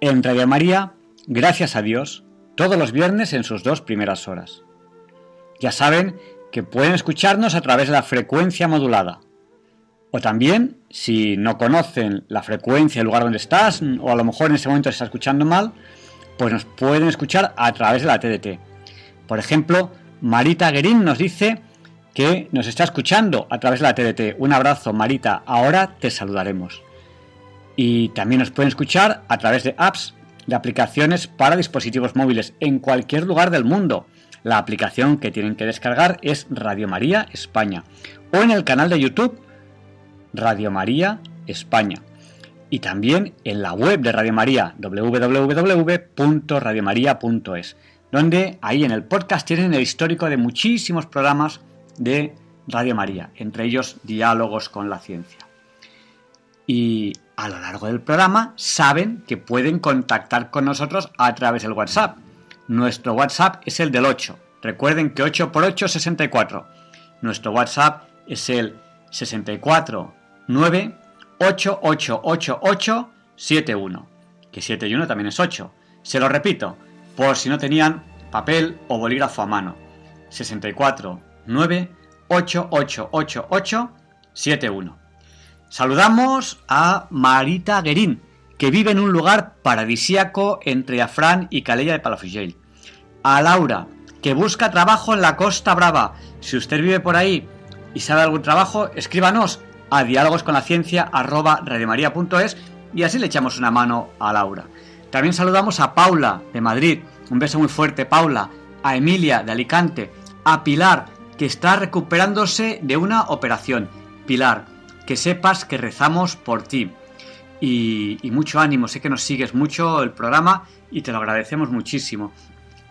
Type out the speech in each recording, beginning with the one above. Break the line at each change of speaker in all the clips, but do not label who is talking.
En Radio María, gracias a Dios, todos los viernes en sus dos primeras horas. Ya saben que pueden escucharnos a través de la frecuencia modulada. O también, si no conocen la frecuencia, el lugar donde estás, o a lo mejor en ese momento se está escuchando mal, pues nos pueden escuchar a través de la TDT. Por ejemplo, Marita Guerín nos dice que nos está escuchando a través de la TDT. Un abrazo, Marita. Ahora te saludaremos. Y también nos pueden escuchar a través de apps, de aplicaciones para dispositivos móviles en cualquier lugar del mundo. La aplicación que tienen que descargar es Radio María España o en el canal de YouTube Radio María España y también en la web de Radio María www.radiomaria.es donde ahí en el podcast tienen el histórico de muchísimos programas de Radio María, entre ellos Diálogos con la Ciencia. Y a lo largo del programa saben que pueden contactar con nosotros a través del WhatsApp. Nuestro WhatsApp es el del 8. Recuerden que 8 por 8 es 64. Nuestro WhatsApp es el 64 9 71. Que 7 y 1 también es 8. Se lo repito, por si no tenían papel o bolígrafo a mano. 64 9 71. Saludamos a Marita Guerín, que vive en un lugar paradisíaco entre Afrán y Calella de Palafrugell. A Laura, que busca trabajo en la Costa Brava. Si usted vive por ahí y sabe algún trabajo, escríbanos a diálogosconlaciencia@radiomaria.es y así le echamos una mano a Laura. También saludamos a Paula de Madrid. Un beso muy fuerte, Paula. A Emilia de Alicante. A Pilar, que está recuperándose de una operación. Pilar, que sepas que rezamos por ti. Y, mucho ánimo, sé que nos sigues mucho el programa y te lo agradecemos muchísimo.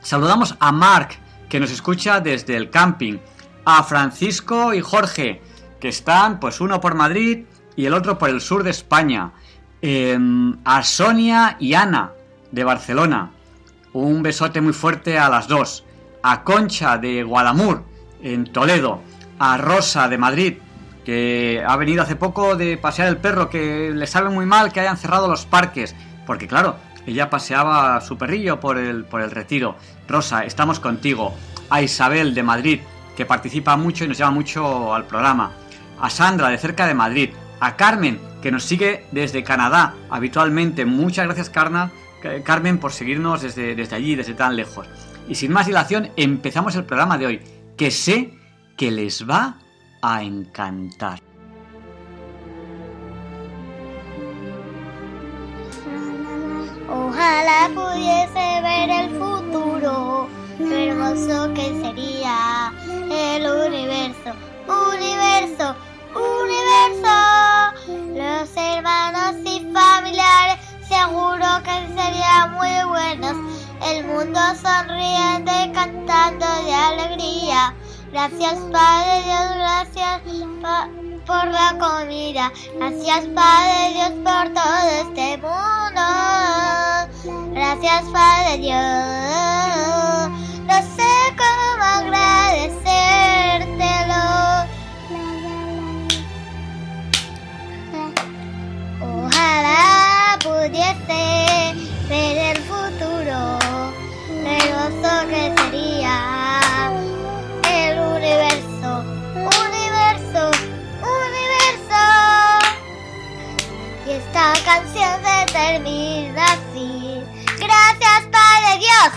Saludamos a Mark, que nos escucha desde el camping. A Francisco y Jorge, que están pues uno por Madrid y el otro por el sur de España. Em, a Sonia y Ana de Barcelona. Un besote muy fuerte a las dos. A Concha de Guadamur en Toledo. A Rosa de Madrid que ha venido hace poco de pasear el perro, que le sabe muy mal que hayan cerrado los parques. Porque claro, ella paseaba a su perrillo por el, por el retiro. Rosa, estamos contigo. A Isabel de Madrid, que participa mucho y nos llama mucho al programa. A Sandra de cerca de Madrid. A Carmen, que nos sigue desde Canadá habitualmente. Muchas gracias, Carmen, por seguirnos desde, desde allí, desde tan lejos. Y sin más dilación, empezamos el programa de hoy, que sé que les va a encantar.
Ojalá pudiese ver el futuro, qué hermoso que sería el universo, universo, universo. Los hermanos y familiares seguro que serían muy buenos. El mundo sonriente cantando de alegría. Gracias Padre Dios, gracias por la comida. Gracias Padre Dios por todo este mundo. Gracias Padre Dios. No sé cómo agradecértelo. Ojalá pudiese ver el futuro, hermoso que sería esta canción se termina así. Gracias Padre Dios.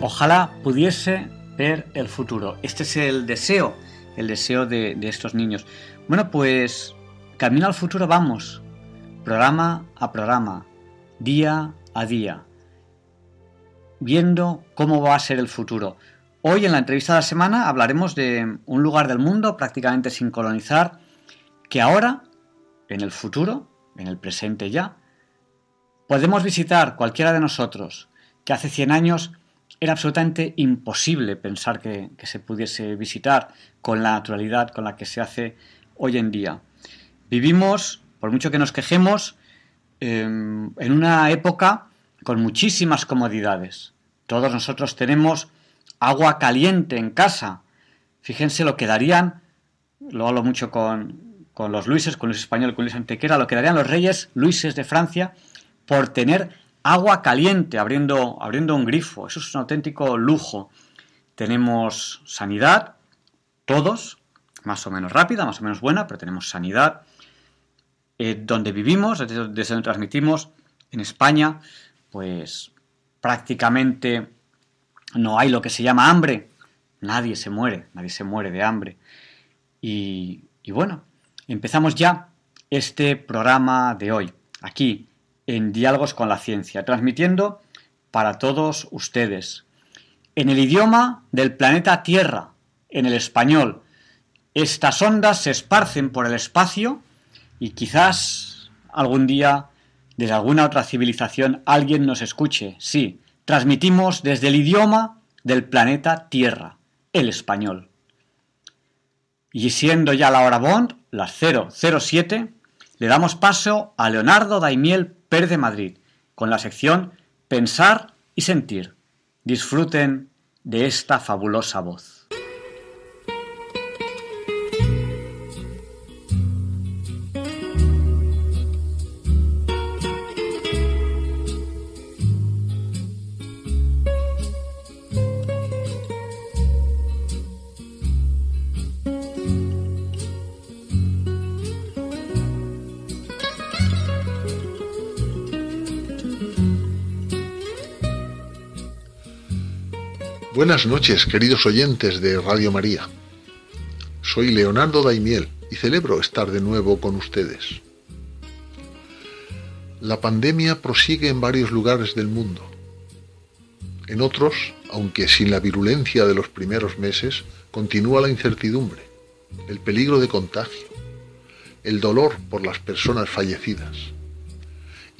Ojalá pudiese ver el futuro. Este es el deseo, el deseo de, de estos niños. Bueno, pues camino al futuro vamos, programa a programa, día a día, viendo cómo va a ser el futuro. Hoy en la entrevista de la semana hablaremos de un lugar del mundo prácticamente sin colonizar, que ahora, en el futuro, en el presente ya, podemos visitar cualquiera de nosotros, que hace 100 años era absolutamente imposible pensar que, se pudiese visitar con la naturalidad con la que se hace hoy en día. Vivimos, por mucho que nos quejemos, eh, en una época con muchísimas comodidades. Todos nosotros tenemos agua caliente en casa. Fíjense lo que darían, lo hablo mucho con, con los Luises, con Luis Español, con Luis Antequera, lo que darían los reyes Luises de Francia por tener agua caliente abriendo, abriendo un grifo. Eso es un auténtico lujo. Tenemos sanidad, todos, más o menos rápida, más o menos buena, pero tenemos sanidad. Eh, donde vivimos, desde, donde transmitimos, en España, pues prácticamente no hay lo que se llama hambre. Nadie se muere, nadie se muere de hambre. Y, y bueno, empezamos ya este programa de hoy, aquí, en Diálogos con la Ciencia, transmitiendo para todos ustedes, en el idioma del planeta Tierra, en el español. Estas ondas se esparcen por el espacio y quizás algún día desde alguna otra civilización alguien nos escuche. Sí, transmitimos desde el idioma del planeta Tierra, el español. Y siendo ya la hora Bond, las 007, le damos paso a Leonardo Daimiel Pérez de Madrid, con la sección Pensar y Sentir. Disfruten de esta fabulosa voz.
Buenas noches, queridos oyentes de Radio María. Soy Leonardo Daimiel y celebro estar de nuevo con ustedes. La pandemia prosigue en varios lugares del mundo. En otros, aunque sin la virulencia de los primeros meses, continúa la incertidumbre, el peligro de contagio, el dolor por las personas fallecidas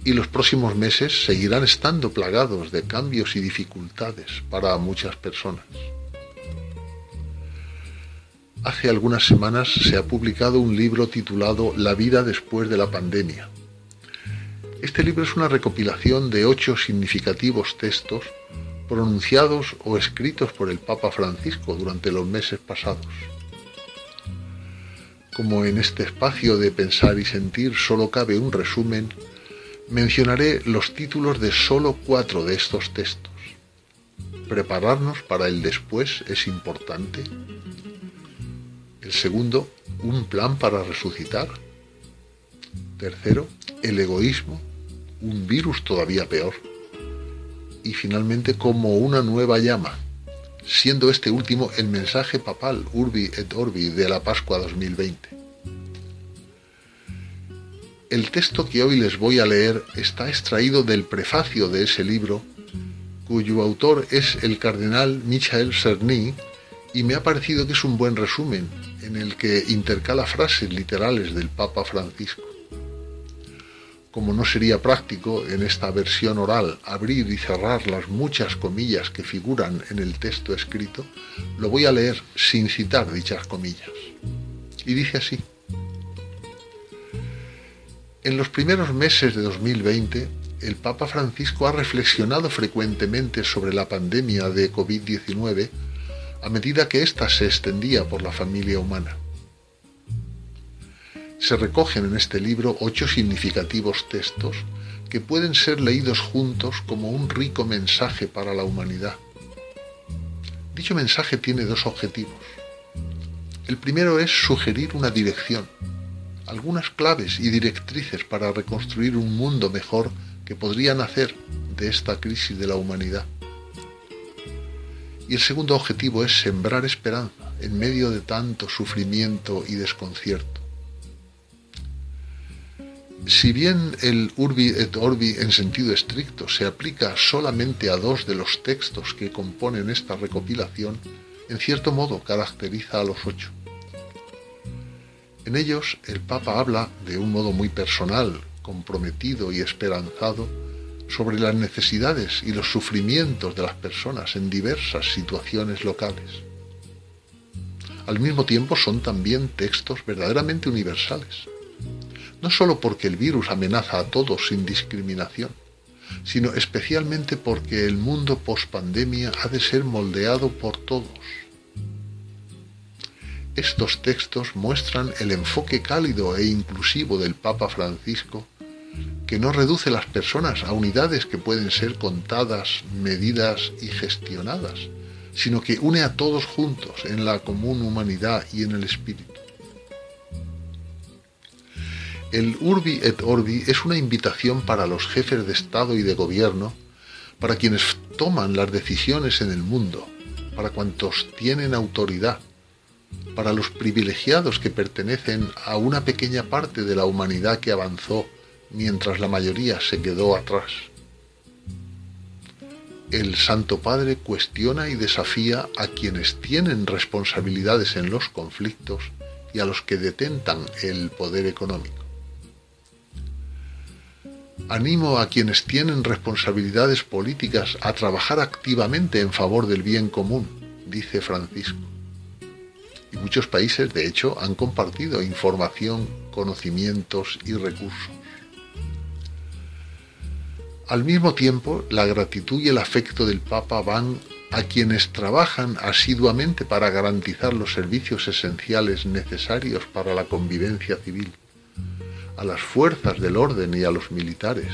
y los próximos meses seguirán estando plagados de cambios y dificultades para muchas personas. Hace algunas semanas se ha publicado un libro titulado La vida después de la pandemia. Este libro es una recopilación de ocho significativos textos pronunciados o escritos por el Papa Francisco durante los meses pasados. Como en este espacio de pensar y sentir solo cabe un resumen, mencionaré los títulos de solo cuatro de estos textos. Prepararnos para el después es importante. El segundo, un plan para resucitar. Tercero, el egoísmo, un virus todavía peor. Y finalmente, como una nueva llama, siendo este último el mensaje papal Urbi et Orbi de la Pascua 2020. El texto que hoy les voy a leer está extraído del prefacio de ese libro, cuyo autor es el cardenal Michael Cerny, y me ha parecido que es un buen resumen en el que intercala frases literales del Papa Francisco. Como no sería práctico en esta versión oral abrir y cerrar las muchas comillas que figuran en el texto escrito, lo voy a leer sin citar dichas comillas. Y dice así. En los primeros meses de 2020, el Papa Francisco ha reflexionado frecuentemente sobre la pandemia de COVID-19 a medida que ésta se extendía por la familia humana. Se recogen en este libro ocho significativos textos que pueden ser leídos juntos como un rico mensaje para la humanidad. Dicho mensaje tiene dos objetivos. El primero es sugerir una dirección, algunas claves y directrices para reconstruir un mundo mejor que podría nacer de esta crisis de la humanidad. Y el segundo objetivo es sembrar esperanza en medio de tanto sufrimiento y desconcierto. Si bien el urbi et orbi en sentido estricto se aplica solamente a dos de los textos que componen esta recopilación, en cierto modo caracteriza a los ocho. En ellos el Papa habla de un modo muy personal, comprometido y esperanzado sobre las necesidades y los sufrimientos de las personas en diversas situaciones locales. Al mismo tiempo son también textos verdaderamente universales, no sólo porque el virus amenaza a todos sin discriminación, sino especialmente porque el mundo post-pandemia ha de ser moldeado por todos. Estos textos muestran el enfoque cálido e inclusivo del Papa Francisco que no reduce las personas a unidades que pueden ser contadas, medidas y gestionadas, sino que une a todos juntos en la común humanidad y en el espíritu. El Urbi et Orbi es una invitación para los jefes de Estado y de Gobierno, para quienes toman las decisiones en el mundo, para cuantos tienen autoridad, para los privilegiados que pertenecen a una pequeña parte de la humanidad que avanzó mientras la mayoría se quedó atrás. El Santo Padre cuestiona y desafía a quienes tienen responsabilidades en los conflictos y a los que detentan el poder económico. Animo a quienes tienen responsabilidades políticas a trabajar activamente en favor del bien común, dice Francisco. Y muchos países, de hecho, han compartido información, conocimientos y recursos. Al mismo tiempo, la gratitud y el afecto del Papa van a quienes trabajan asiduamente para garantizar los servicios esenciales necesarios para la convivencia civil, a las fuerzas del orden y a los militares,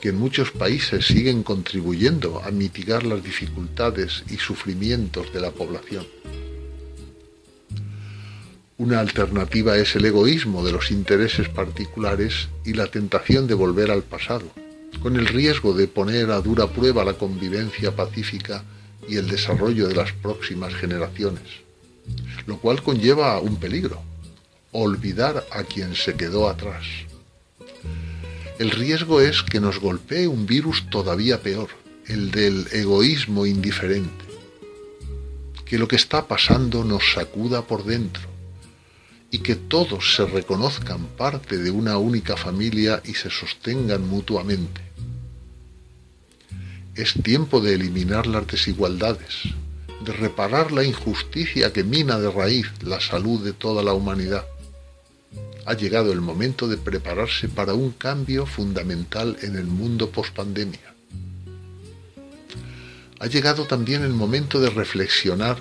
que en muchos países siguen contribuyendo a mitigar las dificultades y sufrimientos de la población. Una alternativa es el egoísmo de los intereses particulares y la tentación de volver al pasado con el riesgo de poner a dura prueba la convivencia pacífica y el desarrollo de las próximas generaciones, lo cual conlleva un peligro, olvidar a quien se quedó atrás. El riesgo es que nos golpee un virus todavía peor, el del egoísmo indiferente, que lo que está pasando nos sacuda por dentro y que todos se reconozcan parte de una única familia y se sostengan mutuamente. Es tiempo de eliminar las desigualdades, de reparar la injusticia que mina de raíz la salud de toda la humanidad. Ha llegado el momento de prepararse para un cambio fundamental en el mundo post-pandemia. Ha llegado también el momento de reflexionar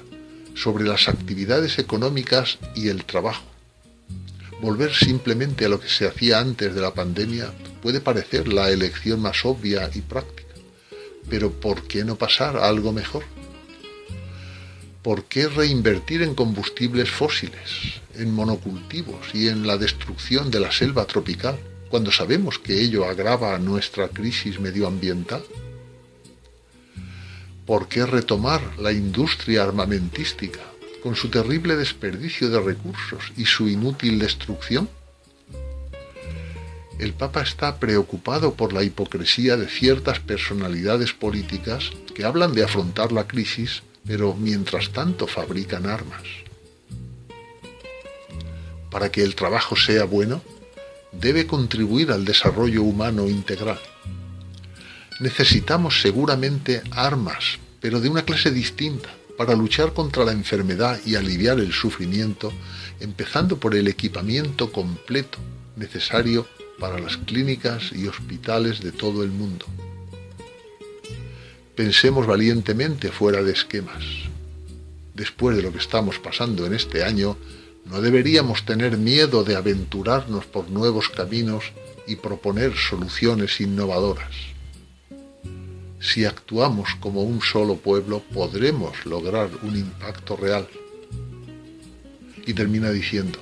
sobre las actividades económicas y el trabajo Volver simplemente a lo que se hacía antes de la pandemia puede parecer la elección más obvia y práctica. Pero ¿por qué no pasar a algo mejor? ¿Por qué reinvertir en combustibles fósiles, en monocultivos y en la destrucción de la selva tropical, cuando sabemos que ello agrava nuestra crisis medioambiental? ¿Por qué retomar la industria armamentística con su terrible desperdicio de recursos y su inútil destrucción? El Papa está preocupado por la hipocresía de ciertas personalidades políticas que hablan de afrontar la crisis, pero mientras tanto fabrican armas. Para que el trabajo sea bueno, debe contribuir al desarrollo humano integral. Necesitamos seguramente armas, pero de una clase distinta, para luchar contra la enfermedad y aliviar el sufrimiento, empezando por el equipamiento completo necesario para las clínicas y hospitales de todo el mundo. Pensemos valientemente fuera de esquemas. Después de lo que estamos pasando en este año, no deberíamos tener miedo de aventurarnos por nuevos caminos y proponer soluciones innovadoras. Si actuamos como un solo pueblo, podremos lograr un impacto real. Y termina diciendo,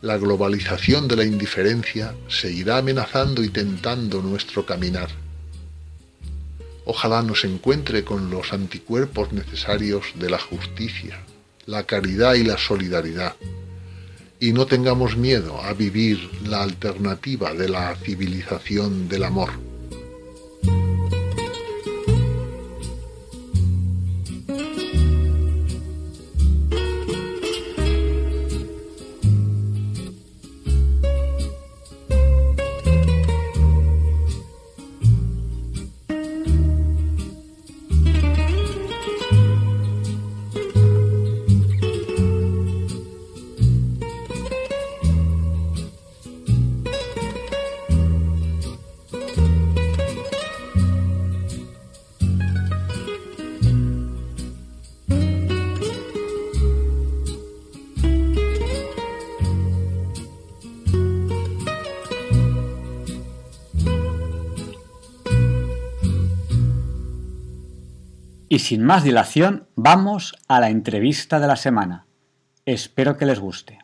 la globalización de la indiferencia seguirá amenazando y tentando nuestro caminar. Ojalá nos encuentre con los anticuerpos necesarios de la justicia, la caridad y la solidaridad, y no tengamos miedo a vivir la alternativa de la civilización del amor.
Sin más dilación, vamos a la entrevista de la semana. Espero que les guste.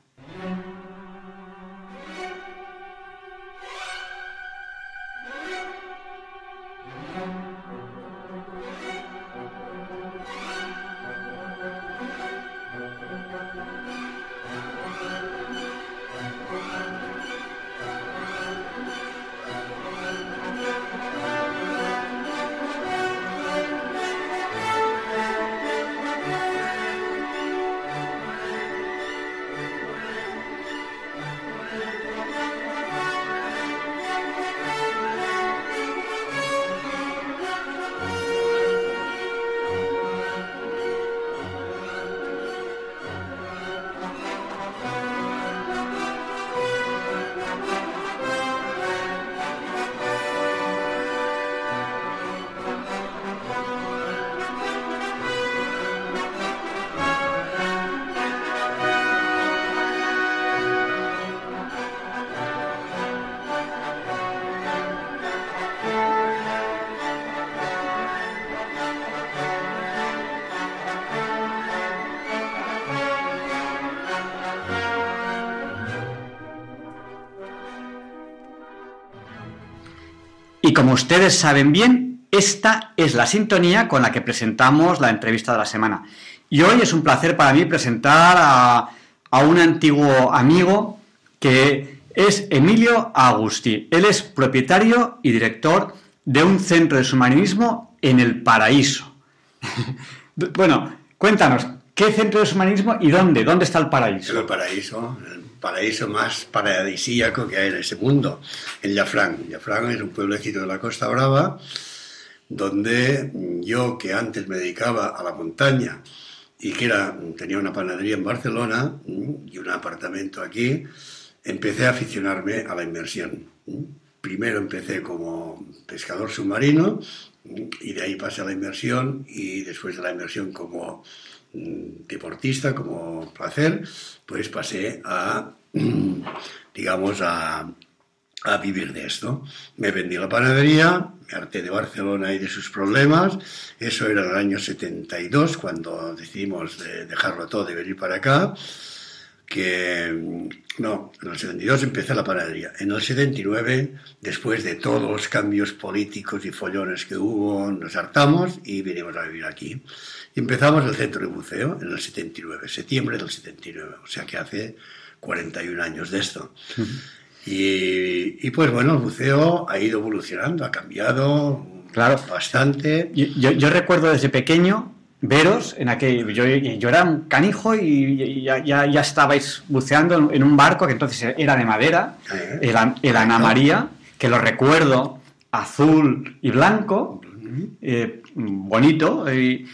Como ustedes saben bien, esta es la sintonía con la que presentamos la entrevista de la semana. Y hoy es un placer para mí presentar a, un antiguo amigo que es Emilio Agusti. Él es propietario y director de un centro de submarinismo en el paraíso. bueno, cuéntanos, ¿qué centro de submarinismo y dónde? ¿Dónde está el paraíso?
El paraíso, el paraíso más paradisíaco que hay en ese mundo, en Llafrán. Llafrán es un pueblecito de la Costa Brava, donde yo, que antes me dedicaba a la montaña y que tenía una panadería en Barcelona y un apartamento aquí, empecé a aficionarme a la inmersión. Primero empecé como pescador submarino y de ahí pasé a la inmersión y después de la inmersión como deportista, como placer, pues pasé a, digamos, a, a vivir de esto. Me vendí la panadería, me harté de Barcelona y de sus problemas. Eso era en el año 72, cuando decidimos de dejarlo todo y venir para acá. Que no, en el 72 empecé la panadería. En el 79, después de todos los cambios políticos y follones que hubo, nos hartamos y vinimos a vivir aquí. Y empezamos el centro de buceo en el 79, septiembre del 79, o sea que hace 41 años de esto. Y, y, pues bueno, el buceo ha ido evolucionando, ha cambiado
claro.
bastante.
Yo, yo, recuerdo desde pequeño veros en aquel. Yo, yo era un canijo y ya, ya, ya, estabais buceando en un barco que entonces era de madera,
Eh,
el, el Ana María, que lo recuerdo azul y blanco. Eh, bonito y,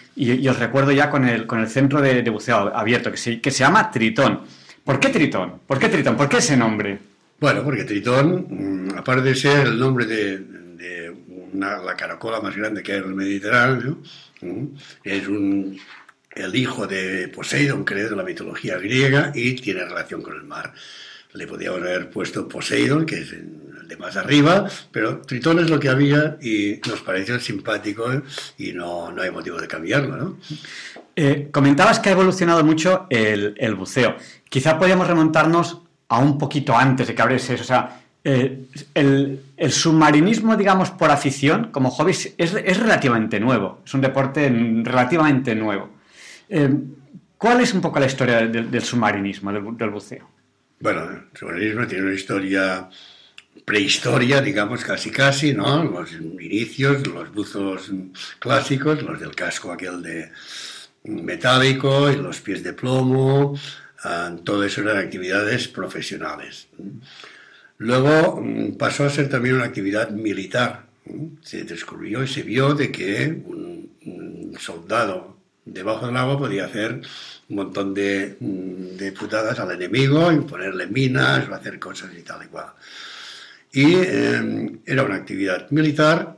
os recuerdo ya con el, con el centro de, buceo abierto que se, que se llama Tritón. ¿Por qué Tritón? ¿Por qué Tritón? ¿Por qué ese nombre?
Bueno, porque Tritón, mm, aparte de ser el nombre de, la caracola más grande que hay en el Mediterráneo, mm, es un, el hijo de Poseidón, creo, de la mitología griega y tiene relación con el mar. Le podíamos haber puesto Poseidón, que es de más arriba, pero Tritón es lo que había y nos pareció simpático ¿eh? y no, no hay motivo de cambiarlo, ¿no?
Eh, comentabas que ha evolucionado mucho el, el buceo. Quizá podríamos remontarnos a un poquito antes de que abriese eso. O sea, eh, el, el, submarinismo, digamos, por afición, como hobby, es, es relativamente nuevo. Es un deporte relativamente nuevo. Eh, ¿Cuál es un poco la historia del, del submarinismo, del, del, buceo?
Bueno, el submarinismo tiene una historia prehistoria, digamos, casi casi, ¿no? Los inicios, los buzos clásicos, los del casco aquel de metálico y los pies de plomo, uh, todo eso eran actividades profesionales. Luego mm, pasó a ser también una actividad militar. Se descubrió y se vio de que un, un soldado debajo del agua podía hacer un montón de, mm, de putadas al enemigo, imponerle minas o hacer cosas y tal y cual. Y eh, era una actividad militar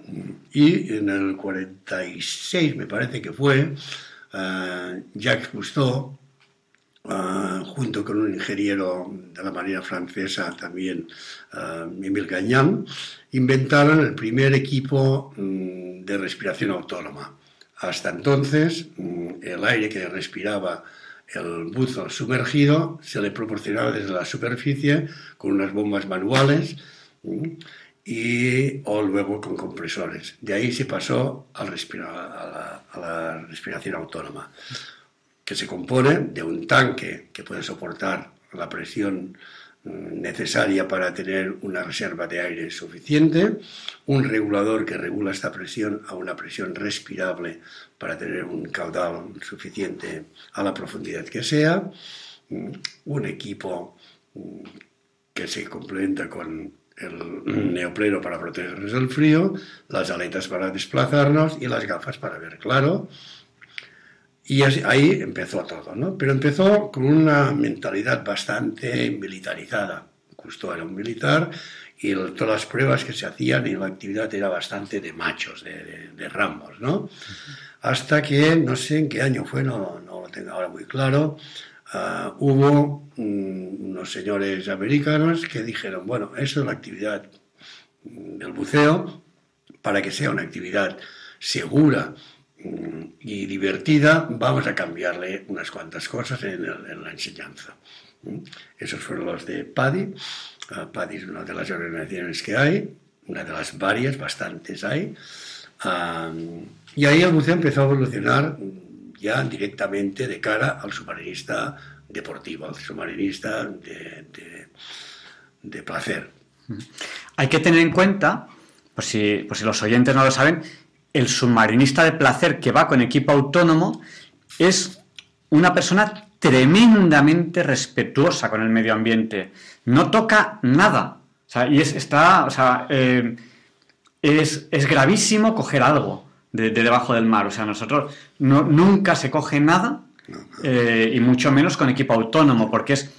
y en el 46 me parece que fue, uh, Jacques Cousteau, uh, junto con un ingeniero de la Marina Francesa también, uh, Emile Gagnan, inventaron el primer equipo um, de respiración autónoma. Hasta entonces, um, el aire que respiraba el buzo sumergido se le proporcionaba desde la superficie con unas bombas manuales y, o luego con compresores. De ahí se pasó al a, la, a la respiración autónoma, que se compone de un tanque que puede soportar la presión mm, necesaria para tener una reserva de aire suficiente, un regulador que regula esta presión a una presión respirable para tener un caudal suficiente a la profundidad que sea, mm, un equipo mm, que se complementa con el neopreno para protegernos del frío, las aletas para desplazarnos y las gafas para ver claro. Y ahí empezó todo, ¿no? Pero empezó con una mentalidad bastante militarizada. Justo era un militar y el, todas las pruebas que se hacían y la actividad era bastante de machos, de, de, de ramos, ¿no? Hasta que, no sé en qué año fue, no, no lo tengo ahora muy claro, uh, hubo um, unos señores americanos que dijeron, bueno, eso es la actividad del buceo, para que sea una actividad segura um, y divertida, vamos a cambiarle unas cuantas cosas en, el, en la enseñanza. Um, esos fueron los de PADI. Uh, PADI es una de las organizaciones que hay, una de las varias, bastantes hay. Uh, y ahí el buceo empezó a evolucionar directamente de cara al submarinista deportivo, al submarinista de placer.
Hay que tener en cuenta, por si, por si los oyentes no lo saben, el submarinista de placer que va con equipo autónomo es una persona tremendamente respetuosa con el medio ambiente. No toca nada. O sea, y es, está, o sea, eh, es, es gravísimo coger algo de, de, debajo del mar. O sea, nosotros no, nunca se coge nada eh, y mucho menos con equipo autónomo, porque es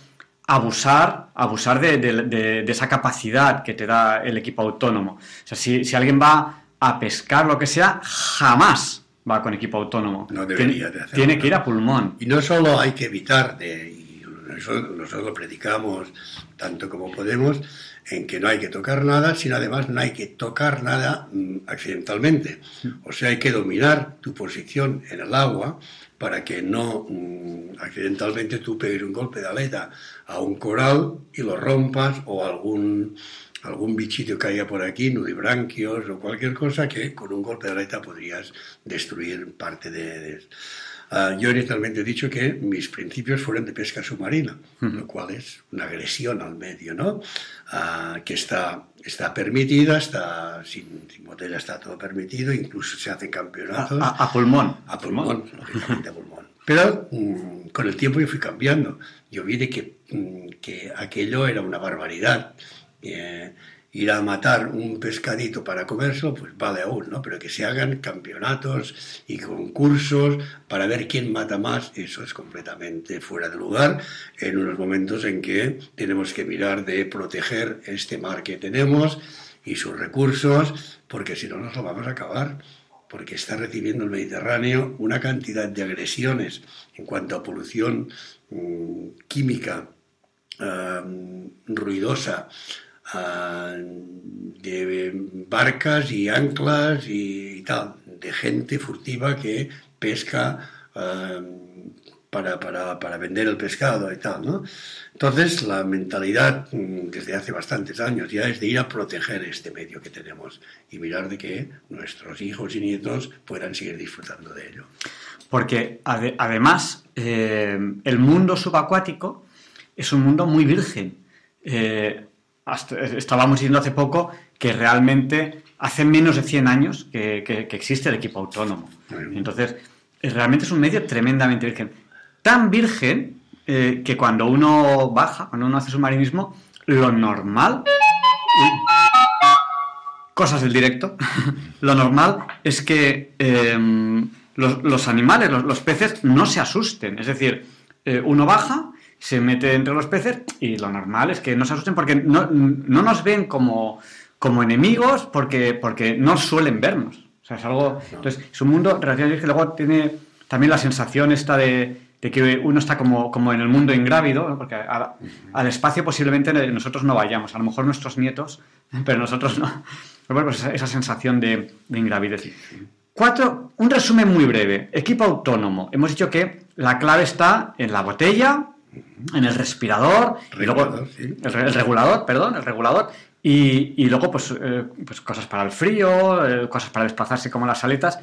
abusar, abusar de, de, de, esa capacidad que te da el equipo autónomo. O sea, si, si, alguien va a pescar lo que sea, jamás va con equipo autónomo.
No debería de hacerlo.
Tiene que ir a pulmón.
Y no solo hay que evitar, de, y eso nosotros lo predicamos tanto como podemos, en que no hay que tocar nada, sino además no hay que tocar nada mmm, accidentalmente. O sea, hay que dominar tu posición en el agua para que no mmm, accidentalmente tú pegues un golpe de aleta a un coral y lo rompas o algún, algún bichito que haya por aquí, nudibranquios o cualquier cosa que con un golpe de aleta podrías destruir parte de... de Uh, yo inicialmente he dicho que mis principios fueron de pesca submarina, uh -huh. lo cual es una agresión al medio, ¿no? Uh, que está, está permitida, está sin, sin, botella está todo permitido, incluso se hacen campeonatos.
A, a, a pulmón.
A pulmón, lógicamente a pulmón. Pero um, con el tiempo yo fui cambiando. Yo vi de que, um, que aquello era una barbaridad. Eh, ir a matar un pescadito para comérselo, pues vale aún, ¿no? Pero que se hagan campeonatos y concursos para ver quién mata más, eso es completamente fuera de lugar en unos momentos en que tenemos que mirar de proteger este mar que tenemos y sus recursos, porque si no nos lo vamos a acabar porque está recibiendo el Mediterráneo una cantidad de agresiones en cuanto a polución mmm, química uh, ruidosa, de barcas y anclas y, tal, de gente furtiva que pesca uh, para, para, para, vender el pescado y tal, ¿no? Entonces, la mentalidad mm, desde hace bastantes años ya es de ir a proteger este medio que tenemos y mirar de que nuestros hijos y nietos puedan seguir disfrutando de ello.
Porque además, eh, el mundo subacuático es un mundo muy virgen. Eh, estábamos diciendo hace poco que realmente hace menos de 100 años que, que existe el equipo autónomo. Entonces, realmente es un medio tremendamente virgen tan virgen eh, que cuando uno baja, cuando uno hace submarinismo, lo normal, cosas del directo, lo normal es que em, los, animales, los, peces, no se asusten. Es decir, eh, uno baja, se mete entre los peces y lo normal es que no se asusten porque no, nos ven como, como enemigos porque, porque no suelen vernos. O sea, es algo. Entonces, es un mundo relativamente que luego tiene también la sensación esta de de que uno está como, como en el mundo ingrávido, porque al espacio posiblemente nosotros no vayamos, a lo mejor nuestros nietos, pero nosotros no. Pero bueno, pues esa, sensación de, de, ingravidez. Cuatro, un resumen muy breve. Equipo autónomo. Hemos dicho que la clave está en la botella, en el respirador, y luego el, regulador, perdón, el regulador, y, y luego pues, eh, pues, cosas para el frío, eh, cosas para desplazarse como las aletas.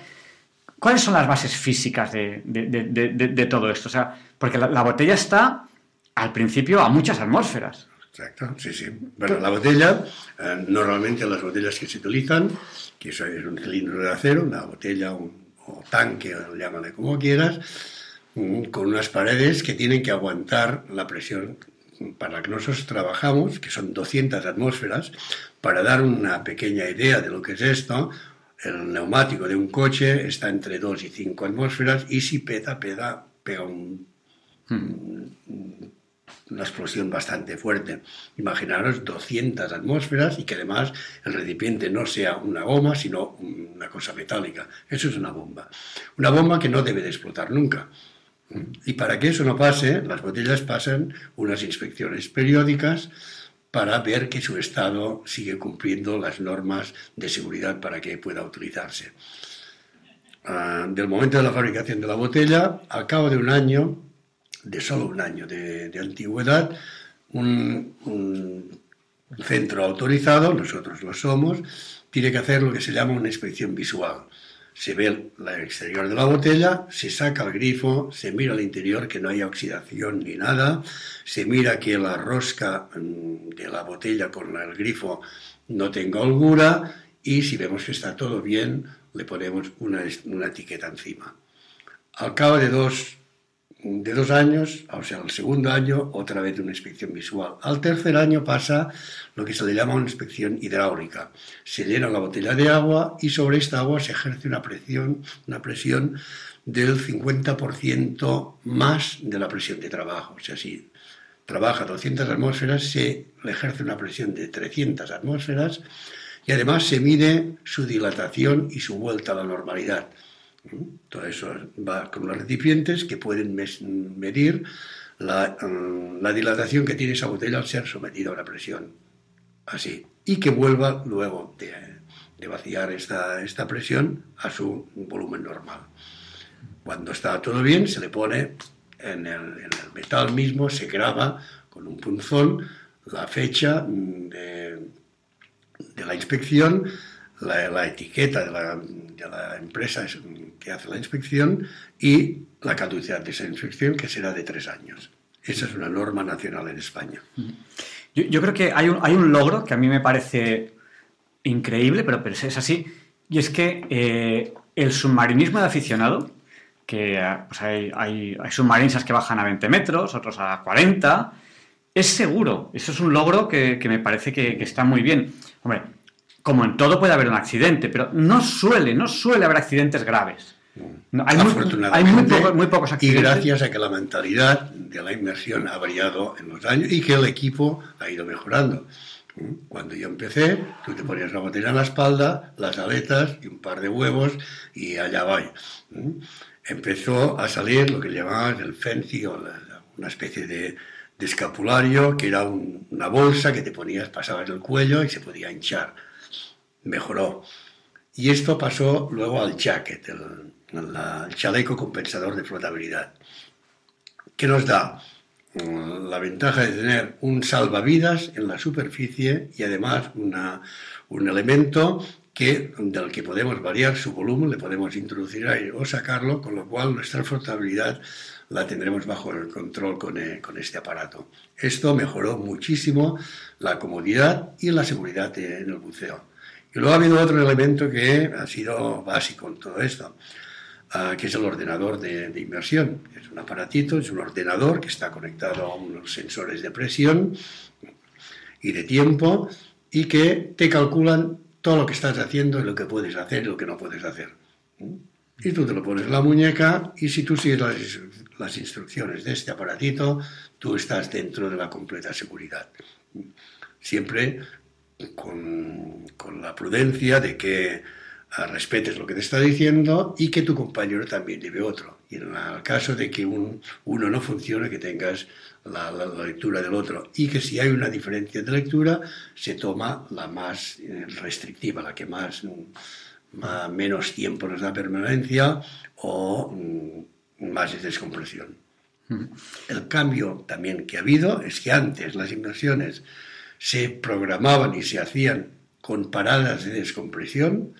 ¿Cuáles son las bases físicas de, todo esto? O sea, porque la, botella está al principio a muchas atmósferas.
Exacto, sí, sí. Bueno, la botella, eh, normalmente las botellas que se utilizan, que eso es un cilindro de acero, una botella o tanque, llámale como quieras, con unas paredes que tienen que aguantar la presión para la que nosotros trabajamos, que son 200 atmósferas, para dar una pequeña idea de lo que es esto, el neumático de un coche está entre 2 y 5 atmósferas y si peta, pega, pega un, una explosión bastante fuerte. Imaginaros 200 atmósferas y que además el recipiente no sea una goma, sino una cosa metálica. Eso es una bomba. Una bomba que no debe de explotar nunca. Y para que eso no pase, las botellas pasan unas inspecciones periódicas para ver que su estado sigue cumpliendo las normas de seguridad para que pueda utilizarse. Ah, del momento de la fabricación de la botella, al cabo de un año, de solo un año de, antigüedad, un, centro autorizado, nosotros lo somos, tiene que hacer lo que se llama una inspección visual se ve el exterior de la botella, se saca el grifo, se mira el interior que no haya oxidación ni nada, se mira que la rosca mm, de la botella con el grifo no tenga holgura y si vemos que está todo bien, le ponemos una, una etiqueta encima. Al cabo de dos de dos años, o sea, al segundo año, otra vez una inspección visual. Al tercer año pasa lo que se le llama una inspección hidráulica. Se llena la botella de agua y sobre esta agua se ejerce una presión, una presión del 50% más de la presión de trabajo. O sea, si trabaja 200 atmósferas, se ejerce una presión de 300 atmósferas y además se mide su dilatación y su vuelta a la normalidad. Todo eso va con los recipientes que pueden medir mm, la, dilatación que tiene esa botella al ser sometida a una presión. Así. Y que vuelva luego de, vaciar esta, esta presión a su volumen normal. Cuando está todo bien, se le pone en el, en el metal mismo, se graba con un punzón la fecha mm, de, de la inspección, la, la etiqueta de la, de la, empresa que hace la inspección y la caducidad de esa inspección, que será de tres años. Esa es una norma nacional en España.
Yo, creo que hay un, hay un, logro que a mí me parece increíble, pero, pero es así, y es que eh, el submarinismo de aficionado, que pues hay, hay, hay submarinistas que bajan a 20 metros, otros a 40, es seguro. Eso es un logro que, que me parece que, que, está muy bien. Hombre, como en todo puede haber un accidente, pero no suele, no suele haber accidentes graves.
Hay, muy, muy, pocos accidentes. Y gracias a que la mentalidad de la inmersión ha variado en los años y que el equipo ha ido mejorando. Cuando yo empecé, tú te ponías la botella en la espalda, las aletas y un par de huevos y allá va. Empezó a salir lo que llamaban el fancy o una especie de, escapulario que era una bolsa que te ponías, pasabas el cuello y se podía hinchar mejoró. Y esto pasó luego al jacket, el, chaleco compensador de flotabilidad. que nos da mm, la ventaja de tener un salvavidas en la superficie y además una, un elemento que, del que podemos variar su volumen, le podemos introducir aire o sacarlo, con lo cual nuestra flotabilidad la tendremos bajo el control con, eh, con, este aparato. Esto mejoró muchísimo la comodidad y la seguridad en el buceo. Y luego ha habido otro elemento que ha sido básico en todo esto, uh, que es el ordenador de, de, inmersión. Es un aparatito, es un ordenador que está conectado a unos sensores de presión y de tiempo y que te calculan todo lo que estás haciendo lo que puedes hacer y lo que no puedes hacer. Y tú te lo pones en la muñeca y si tú sigues las, las instrucciones de este aparatito, tú estás dentro de la completa seguridad. Siempre con, con la prudencia de que respetes lo que te está diciendo y que tu compañero también lleve otro. Y en el caso de que un, uno no funcione, que tengas la, la, la, lectura del otro. Y que si hay una diferencia de lectura, se toma la más eh, restrictiva, la que más, más menos tiempo nos da permanencia o mm, más descompresión. El cambio también que ha habido es que antes las inversiones se programaban y se hacían con paradas de descompresión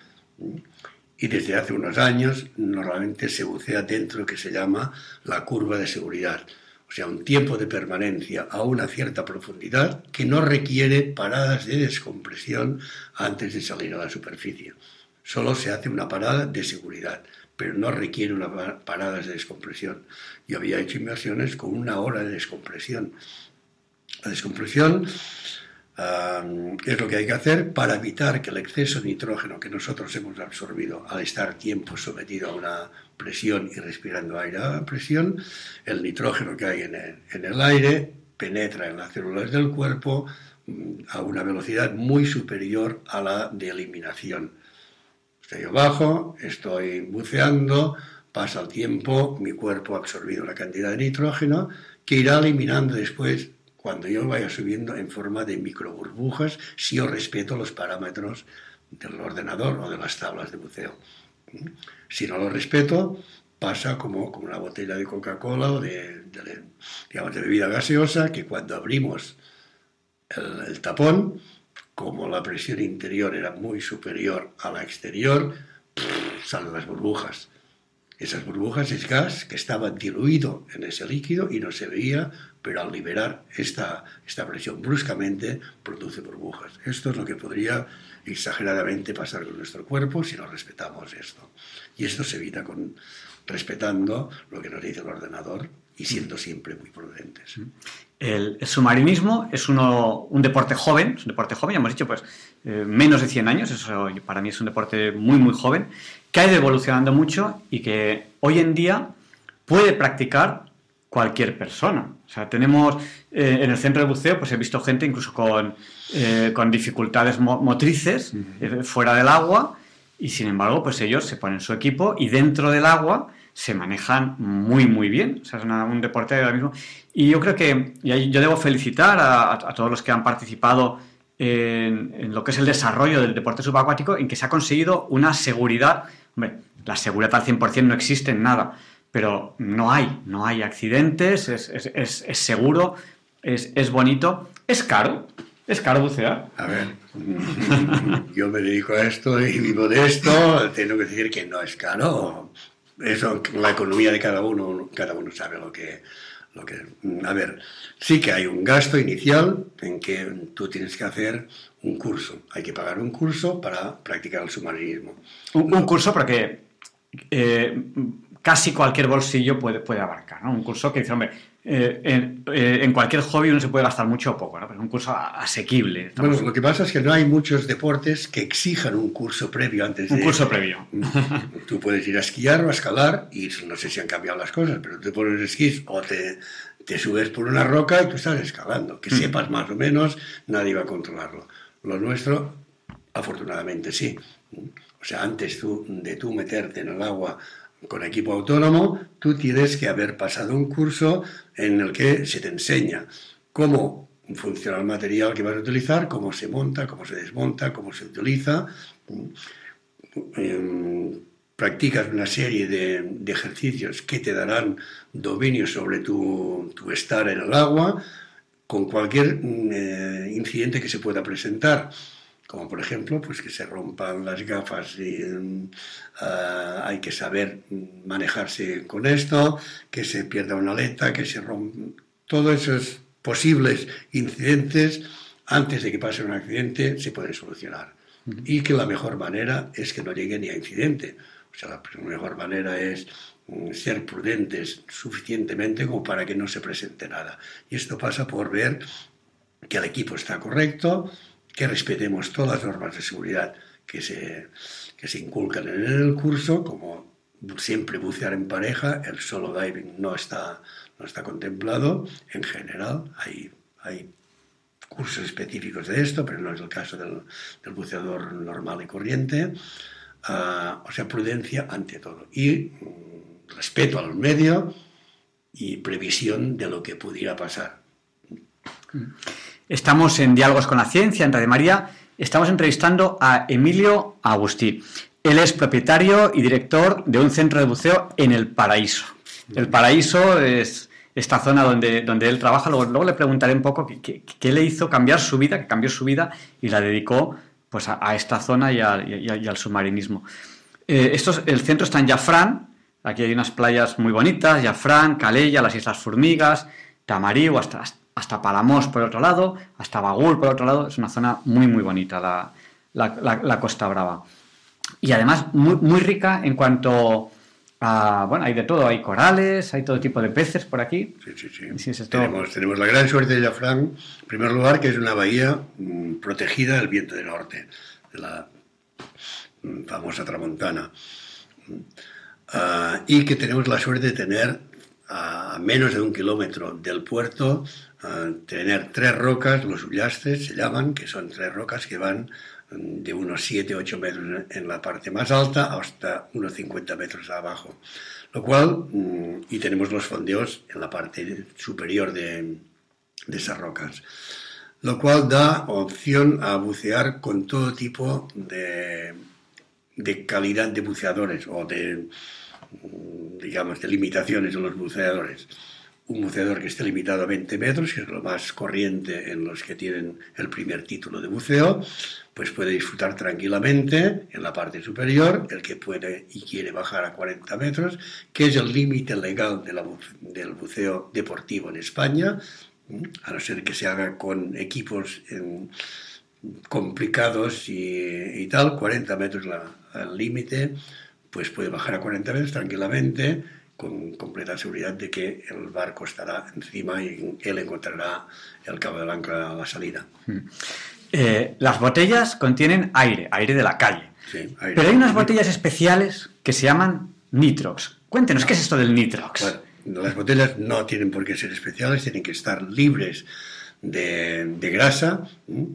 y desde hace unos años normalmente se bucea dentro de lo que se llama la curva de seguridad, o sea, un tiempo de permanencia a una cierta profundidad que no requiere paradas de descompresión antes de salir a la superficie. Solo se hace una parada de seguridad, pero no requiere una paradas de descompresión. Yo había hecho inversiones con una hora de descompresión. La descompresión Uh, es lo que hay que hacer para evitar que el exceso de nitrógeno que nosotros hemos absorbido al estar tiempo sometido a una presión y respirando aire a presión, el nitrógeno que hay en el, en el aire penetra en las células del cuerpo um, a una velocidad muy superior a la de eliminación. Estoy abajo, estoy buceando, pasa el tiempo, mi cuerpo ha absorbido una cantidad de nitrógeno que irá eliminando después cuando yo vaya subiendo en forma de microburbujas si yo respeto los parámetros del ordenador o de las tablas de buceo. Si no lo respeto, pasa como, como una botella de Coca-Cola o de, de, digamos, de bebida gaseosa, que cuando abrimos el, el tapón, como la presión interior era muy superior a la exterior, salen las burbujas. Esas burbujas es gas que estaba diluido en ese líquido y no se veía, pero al liberar esta, esta presión bruscamente produce burbujas. Esto es lo que podría exageradamente pasar con nuestro cuerpo si no respetamos esto. Y esto se evita con respetando lo que nos dice el ordenador y siendo siempre muy prudentes.
El, el submarinismo es uno, un deporte joven, es un deporte joven, hemos dicho, pues eh, menos de 100 años, eso para mí es un deporte muy, muy joven, que ha ido evolucionando mucho y que hoy en día puede practicar cualquier persona. O sea, tenemos eh, en el centro de buceo, pues he visto gente incluso con, eh, con dificultades mo motrices uh -huh. fuera del agua y sin embargo, pues ellos se ponen su equipo y dentro del agua se manejan muy, muy bien. O sea, es una, un deporte ahora mismo. Y yo creo que y yo debo felicitar a, a, todos los que han participado en, en, lo que es el desarrollo del deporte subacuático, en que se ha conseguido una seguridad. Hombre, la seguridad al 100% no existe en nada, pero no hay, no hay accidentes, es, es, es, es seguro, es, bonito, es caro. ¿Es caro bucear?
A ver, yo me dedico a esto y vivo de esto, tengo que decir que no es caro eso, la economía de cada uno, cada uno sabe lo que, lo que... A ver, sí que hay un gasto inicial en que tú tienes que hacer un curso. Hay que pagar un curso para practicar el submarinismo.
Un, un curso porque eh, casi cualquier bolsillo puede, puede abarcar, ¿no? Un curso que dice, hombre, eh, en, eh, en, cualquier hobby uno se puede gastar mucho o poco, ¿no? pero es un curso asequible.
Estamos... Bueno, lo que pasa es que no hay muchos deportes que exijan un curso previo antes
un
de...
Un curso previo.
Tú puedes ir a esquiar o a escalar y no sé si han cambiado las cosas, pero te pones esquís o te, te subes por una roca y tú estás escalando. Que sepas más o menos, nadie va a controlarlo. Lo nuestro, afortunadamente, sí. O sea, antes tú, de tú meterte en el agua con equipo autónomo, tú tienes que haber pasado un curso en el que se te enseña cómo funciona el material que vas a utilizar, cómo se monta, cómo se desmonta, cómo se utiliza, practicas una serie de, ejercicios que te darán dominio sobre tu, estar en el agua con cualquier mm, eh, incidente que se pueda presentar como por ejemplo pues que se rompan las gafas y ah, hay que saber manejarse con esto, que se pierda una aleta, que se rompa... Todos esos posibles incidentes, antes de que pase un accidente, se pueden solucionar. Y que la mejor manera es que no llegue ni a incidente. O sea, la mejor manera es mm, ser prudentes suficientemente como para que no se presente nada. Y esto pasa por ver que el equipo está correcto, que respetemos todas las normas de seguridad que se, que se inculcan en el curso, como siempre bucear en pareja, el solo diving no está, no está contemplado en general, hay, hay cursos específicos de esto, pero no es el caso del, del buceador normal y corriente. Ah, o sea, prudencia ante todo. Y mm, respeto al medio y previsión de lo que pudiera pasar.
Estamos en Diálogos con la Ciencia, en Radio María. Estamos entrevistando a Emilio Agustí. Él es propietario y director de un centro de buceo en El Paraíso. El Paraíso es esta zona donde, donde él trabaja. Luego, le preguntaré un poco qué, le hizo cambiar su vida, que cambió su vida y la dedicó pues a, esta zona y, al submarinismo. Eh, el centro está en Jafrán, aquí hay unas playas muy bonitas, Jafrán, Calella, las Islas Formigas, hasta, hasta Palamos por otro lado, hasta Bagul por otro lado, es una zona muy muy bonita la, Costa Brava. Y además muy, muy rica en cuanto a, bueno, hay de todo, hay corales, hay todo tipo de peces por aquí.
Sí, sí, sí. tenemos, tenemos, la gran suerte de Jafrán, en primer lugar, que es una bahía mm, protegida del viento del norte, de la mm, famosa Tramontana. Ah, y que tenemos la suerte de tener a menos de un kilómetro del puerto, tener tres rocas, los ullastes se llaman, que son tres rocas que van de unos 7-8 metros en la parte más alta hasta unos 50 metros abajo. Lo cual, mm, y tenemos los fondeos en la parte superior de, de esas rocas. Lo cual da opción a bucear con todo tipo de, de calidad de buceadores o de, mm, digamos, de limitaciones de los buceadores un buceador que esté limitado a 20 metros, que es lo más corriente en los que tienen el primer título de buceo, pues puede disfrutar tranquilamente en la parte superior, el que puede y quiere bajar a 40 metros, que es el límite legal del buceo deportivo en España, a no ser que se haga con equipos complicados y, tal, 40 metros el límite, pues puede bajar a 40 metros tranquilamente con completa seguridad de que el barco estará encima y él encontrará el cabo del ancla a la salida. Hmm.
Eh, las botellas contienen aire, aire de la calle. Pero hay unas botellas especiales que se llaman Nitrox. Cuéntenos, ¿qué es esto del Nitrox?
las botellas no tienen por qué ser especiales, tienen que estar libres de, grasa,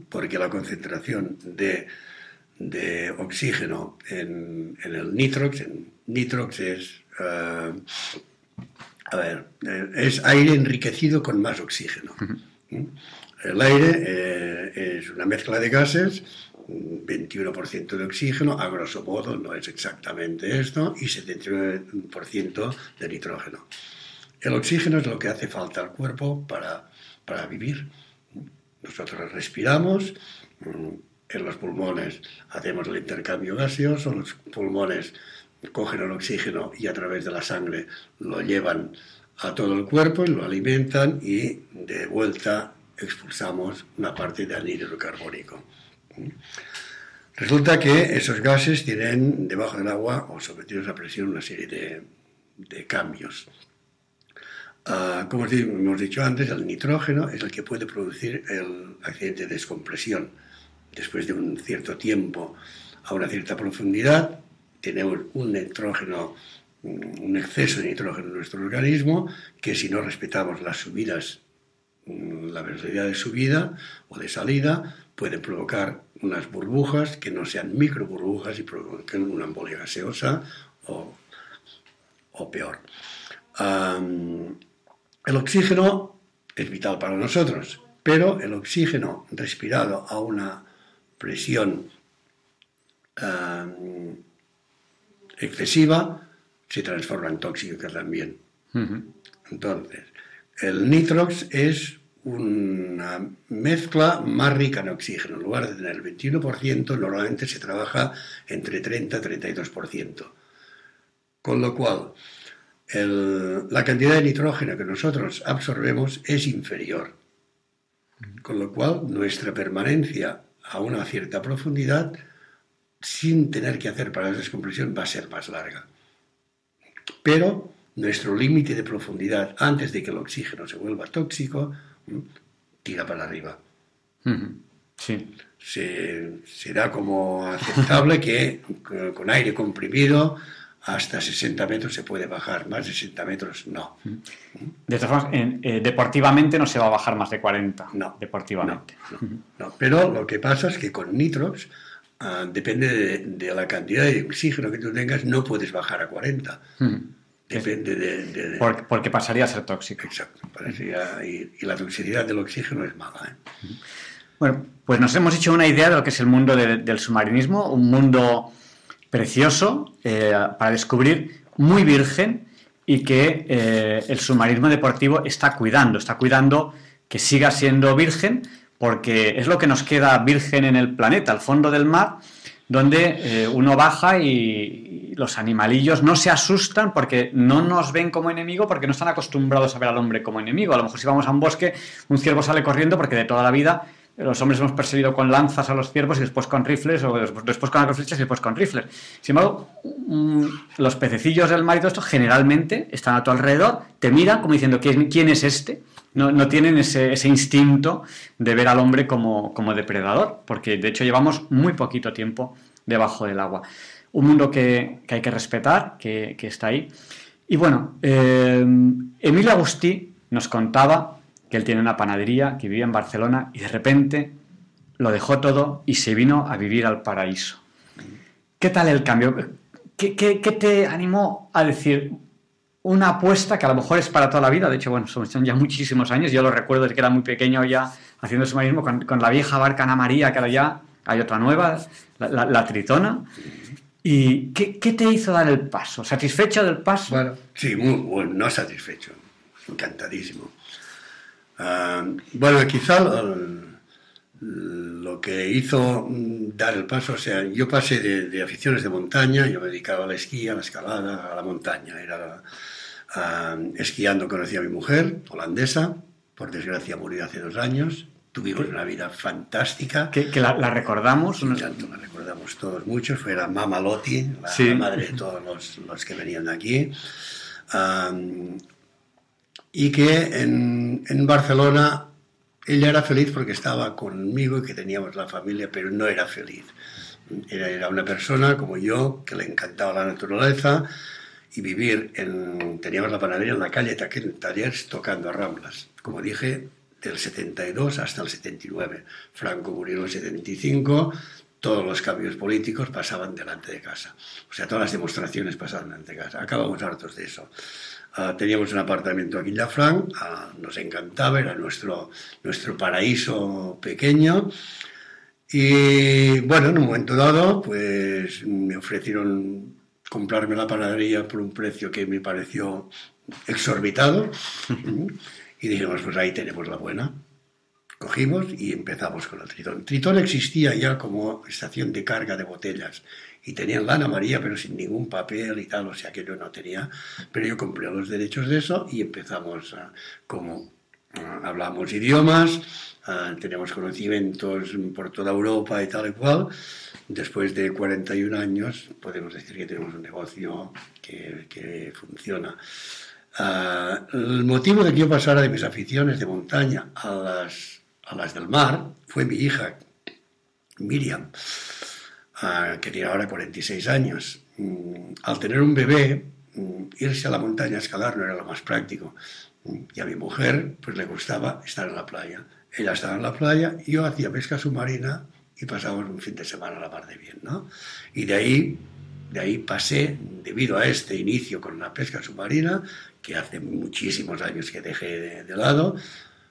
porque la concentración de, oxígeno en, en, el Nitrox, en Nitrox es eh, a ver, eh, es aire enriquecido con más oxígeno. ¿Mm? El aire eh, es una mezcla de gases, 21% de oxígeno, a grosso modo, no es exactamente esto, y 79% de nitrógeno. El oxígeno es lo que hace falta al cuerpo para, para vivir. Nosotros respiramos, mm, en los pulmones hacemos el intercambio gaseoso, los pulmones cogen el oxígeno y a través de la sangre lo llevan a todo el cuerpo y lo alimentan y de vuelta expulsamos una parte de anhídrido carbónico. Resulta que esos gases tienen debajo del agua o sometidos a presión una serie de, cambios. Ah, como hemos dicho antes, el nitrógeno es el que puede producir el accidente de descompresión. Después de un cierto tiempo a una cierta profundidad, tenemos un nitrógeno, un exceso de nitrógeno en nuestro organismo, que si no respetamos las subidas, mm, la velocidad de subida o de salida, puede provocar unas burbujas que no sean micro burbujas y provoquen una embolia gaseosa o, peor. el oxígeno es vital para nosotros, pero el oxígeno respirado a una presión excesiva se transforma en tóxica también. Entonces, el nitrox es una mezcla más rica en oxígeno. En lugar de tener el 21%, normalmente se trabaja entre 30 y 32%. Con lo cual, la cantidad de nitrógeno que nosotros absorbemos es inferior. Con lo cual, nuestra permanencia a una cierta profundidad, sin tener que hacer para la descompresión, va a ser más larga. Pero nuestro límite de profundidad, antes de que el oxígeno se vuelva tóxico, tira para arriba.
Sí.
Se, será como aceptable que con aire comprimido hasta 60 metros se puede bajar, más de 60 metros no.
De todas formas, eh, deportivamente no se va a bajar más de 40.
No.
Deportivamente.
No, Pero lo que pasa es que con nitrox, ah, depende de, la cantidad de oxígeno que tú tengas, no puedes bajar a 40. Depende de...
Porque, pasaría a ser tóxico.
Exacto. y, la toxicidad del oxígeno es mala. ¿eh?
Bueno, pues nos hemos hecho una idea de lo que es el mundo del submarinismo, un mundo precioso eh, para descubrir, muy virgen y que eh, el submarinismo deportivo está cuidando, está cuidando que siga siendo virgen porque es lo que nos queda virgen en el planeta, al fondo del mar, donde eh, uno baja y, los animalillos no se asustan porque no nos ven como enemigo, porque no están acostumbrados a ver al hombre como enemigo. A lo mejor si vamos a un bosque, un ciervo sale corriendo porque de toda la vida los hombres hemos perseguido con lanzas a los ciervos y después con rifles, o después con flechas y después con rifles. Sin embargo, mm, los pececillos del mar y todo esto generalmente están a tu alrededor, te miran como diciendo quién, es este. No, tienen ese, instinto de ver al hombre como, depredador, porque de hecho llevamos muy poquito tiempo debajo del agua. Un mundo que, hay que respetar, que, está ahí. Y bueno, eh, Emilio Agustí nos contaba que él tiene una panadería, que vivía en Barcelona y de repente lo dejó todo y se vino a vivir al paraíso. ¿Qué tal el cambio? ¿Qué, te animó a decir una apuesta que a lo mejor es para toda la vida? De hecho, bueno, son ya muchísimos años. Yo lo recuerdo desde que era muy pequeño ya haciendo submarinismo con, con la vieja barca Ana María, que ahora ya hay otra nueva, la, Tritona. ¿Y qué, te hizo dar el paso? ¿Satisfecho del paso?
Bueno, sí, muy bueno, no satisfecho, encantadísimo. Ah, bueno, quizá lo, que hizo dar el paso, o sea, yo pasé de, aficiones de montaña, yo me dedicaba a la esquí, a la escalada, a la montaña. Era ah, esquiando conocí a mi mujer, holandesa, por desgracia murió hace dos años. Tuvimos una vida fantástica.
Que, la, recordamos.
tanto, la recordamos todos mucho. Fue la Mama Lotti, la, madre de todos los, los, que venían de aquí. Ah, y que en, en, Barcelona ella era feliz porque estaba conmigo y que teníamos la familia, pero no era feliz. Era, era una persona como yo que le encantaba la naturaleza y vivir en... Teníamos la panadería en la calle Talleres tocando a Ramblas. Como dije, del 72 hasta el 79. Franco murió en el 75, todos los cambios políticos pasaban delante de casa. O sea, todas las demostraciones pasaban delante de casa. Acabamos hartos de eso. Ah, teníamos un apartamento aquí en Llafranc, ah, nos encantaba, era nuestro, nuestro paraíso pequeño. Y bueno, en un momento dado, pues me ofrecieron comprarme la panadería por un precio que me pareció exorbitado. y dijimos, pues ahí tenemos la buena. Cogimos y empezamos con el Tritón. Tritón existía ya como estación de carga de botellas y tenían lana María, pero sin ningún papel y tal, o sea que yo no tenía, pero yo compré los derechos de eso y empezamos a, como hablamos idiomas, teníamos conocimientos por toda Europa y tal y cual. Después de 41 años podemos decir que tenemos un negocio que, funciona. el motivo de que yo pasara de mis aficiones de montaña a las, a las del mar fue mi hija, Miriam que tiene ahora 46 años. Mm, al tener un bebé, mm, irse a la montaña a escalar no era lo más práctico. Mm, y a mi mujer pues le gustaba estar en la playa. Ella estaba en la playa, yo hacía pesca submarina y pasábamos un fin de semana a la mar de bien, ¿no? Y de ahí, de ahí pasé, debido a este inicio con la pesca submarina, que hace muchísimos años que dejé de, de lado,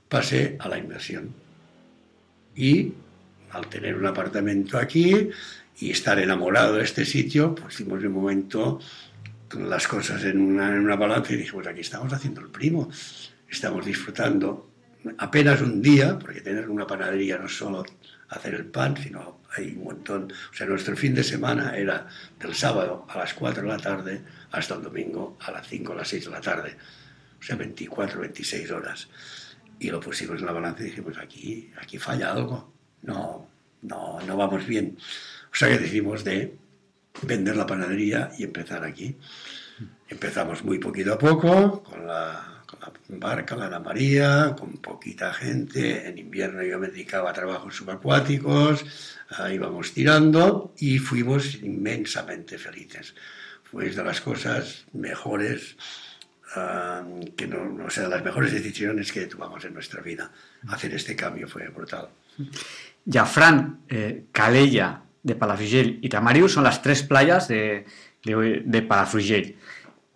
pasé a la inversión. Y al tener un apartamento aquí y estar enamorado de este sitio, hicimos un momento las cosas en una, balanza y dijimos, aquí estamos haciendo el primo, estamos disfrutando apenas un día, porque tener una panadería no solo hacer el pan, sino hay un montón. O sea, nuestro fin de semana era del sábado a las 4 de la tarde hasta el domingo a las 5 o las 6 de la tarde. O sea, 24, 26 horas. Y lo pusimos en la balanza y dijimos, aquí, aquí falla algo. No, no, no vamos bien. O sea que decidimos de vender la panadería y empezar aquí. Empezamos muy poquito a poco, con la, barca, la María, con poquita gente. En invierno yo me dedicaba a trabajos subacuáticos, ahí íbamos tirando y fuimos inmensamente felices. Fue de las cosas mejores, uh, que no, no sea, las mejores decisiones que tomamos en nuestra vida. Hacer este cambio fue brutal.
Jafran, eh, Calella, de Palafrugell y Tamariu son las tres playas de, de, de.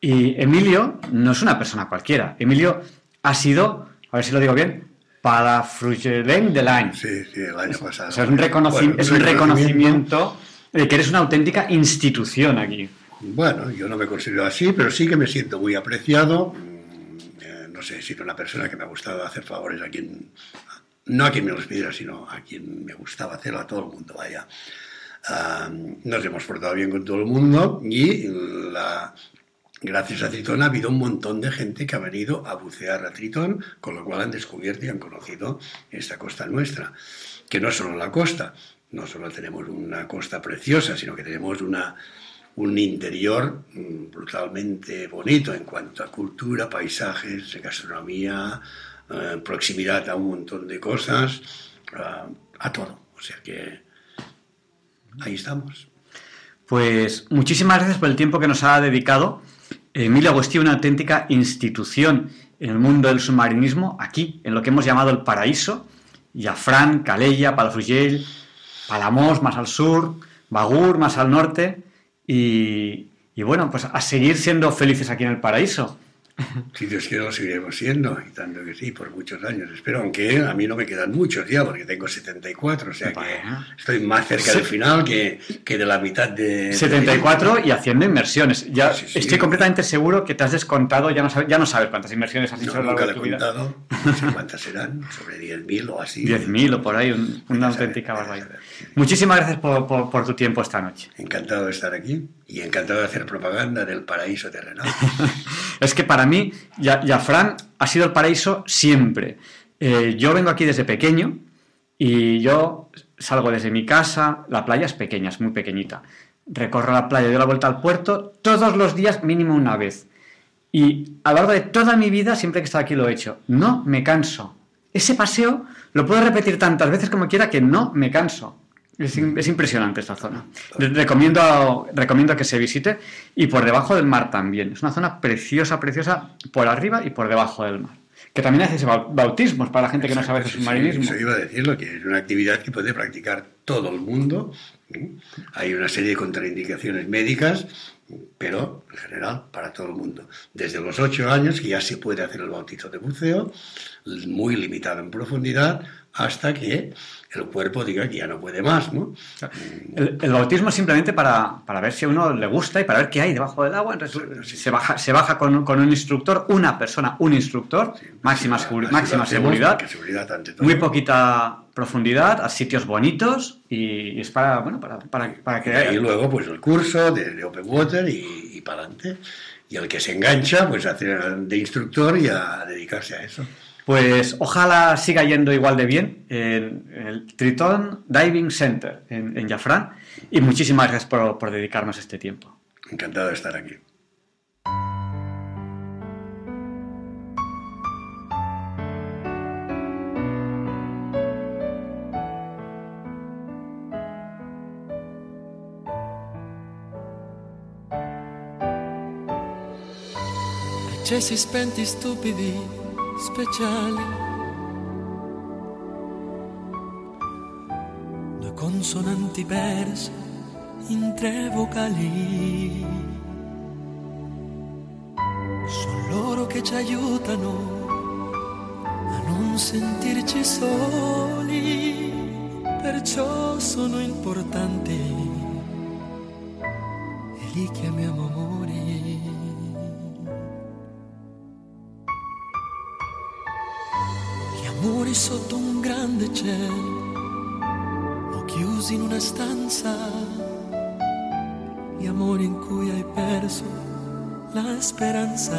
Y Emilio no es una persona cualquiera. Emilio ha sido, a ver si lo digo bien, Palafrugellenc del año.
Sí, sí, el año pasado.
O sea, es un, reconoci
Bueno,
es un reconocimiento de que eres una auténtica institución aquí.
Bueno, yo no me considero así, pero sí que me siento muy apreciado. Mm, eh, No sé, he sido una persona que me ha gustado hacer favores a quien, no a quien me los pidiera, sino a quien me gustaba hacerlo, a todo el mundo, vaya. Ah, nos hemos portado bien con todo el mundo y la, gracias a Tritón ha habido un montón de gente que ha venido a bucear a Tritón, con lo cual han descubierto y han conocido esta costa nuestra, que no es solo la costa, no solo tenemos una costa preciosa, sino que tenemos una, un interior mm, brutalmente bonito en cuanto a cultura, paisajes, gastronomía, eh, proximidad a un montón de cosas, a todo. O sea que ahí estamos.
Pues muchísimas gracias por el tiempo que nos ha dedicado. Emilio Agostí, una auténtica institución en el mundo del submarinismo, aquí, en lo que hemos llamado el paraíso. Jafrán, Calella, Palafrugell, Palamós, más al sur, Bagur, más al norte. Y, y bueno, pues a seguir siendo felices aquí en el paraíso.
Si Dios quiere, lo seguiremos siendo, y tanto que sí, por muchos años. Espero, aunque a mí no me quedan muchos ya, porque tengo 74, o sea que
Bueno.
estoy más cerca del final que, que de la mitad de...
74 y haciendo inversiones. Ya
Sí, sí.
estoy completamente seguro que te has descontado, ya no sabes, ya no sabes cuántas inversiones has hecho
No,
lo
nunca
de
he contado, no sé cuántas serán, sobre 10.000 o así.
10.000 o por ahí, un- una auténtica barbaridad. Muchísimas gracias por, por- por tu tiempo esta noche.
Encantado de estar aquí y encantado de hacer propaganda del paraíso terrenal.
Es que para mí, Ya- Jafrán ha sido el paraíso siempre. Eh, yo vengo aquí desde pequeño y yo salgo desde mi casa, la playa es pequeña, es muy pequeñita. Recorro la playa, doy la vuelta al puerto todos los días mínimo una vez. Y a lo largo de toda mi vida, siempre que he estado aquí lo he hecho. No me canso. Ese paseo lo puedo repetir tantas veces como quiera que no me canso. Es, im- es impresionante esta zona. Re- Recomiendo, recomiendo que se visite y por debajo del mar también. Es una zona preciosa, preciosa por arriba y por debajo del mar. Que también hace bautismos para la gente que no sabe
Sí,
submarinismo.
Eso iba a decirlo, que es una actividad que puede practicar todo el mundo. Hay una serie de contraindicaciones médicas, pero en general para todo el mundo. Desde los 8 años, que ya se puede hacer el bautizo de buceo, muy limitado en profundidad, hasta que el cuerpo diga que ya no puede más, ¿no?
El, el bautismo es simplemente para, para ver si a uno le gusta y para ver qué hay debajo del agua. Entonces, se baja, se baja con, con un instructor, una persona, un instructor, máxima, máxima seguridad, muy poquita profundidad, a sitios bonitos y, y es para, bueno, para, para, para
Y
que...
ahí luego, pues el curso de, de Open Water y, y para adelante. Y el que se engancha, pues a hacer de instructor y a dedicarse a eso.
Pues ojalá siga yendo igual de bien en el Triton Diving Center en, en Jafrán y muchísimas gracias por, por dedicarnos este tiempo.
Encantado de estar aquí.
accesi spenti stupidi, speciali. Due consonanti perse in tre vocali. Sono loro che ci aiutano a non sentirci soli per perciò sono importanti e li chiamiamo amori. Amori sotto un grande cielo o chiusi in una stanza, gli amori in cui hai perso la speranza.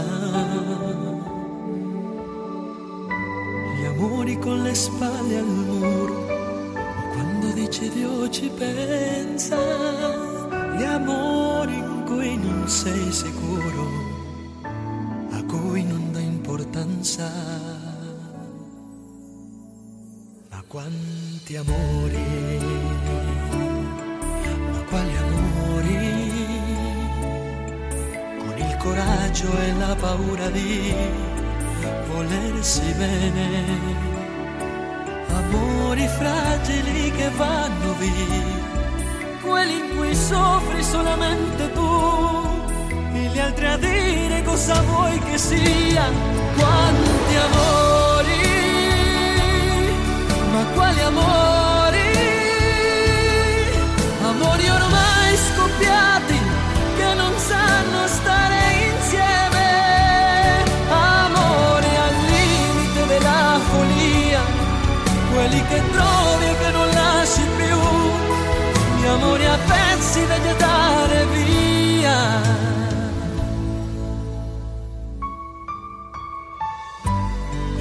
Gli amori con le spalle al muro, o quando dici Dio ci pensa. Gli amori in cui non sei sicuro, a cui non dà importanza. Quanti amori, ma quali amori, con il coraggio e la paura di volersi bene, amori fragili che vanno via, quelli in cui soffri solamente tu, e gli altri a dire cosa vuoi che sia, quanti amori, ma quali amori, amori ormai scoppiati che non sanno stare insieme, amore al limite della follia, quelli che trovi e che non lasci più, gli amori a pezzi da gettare via.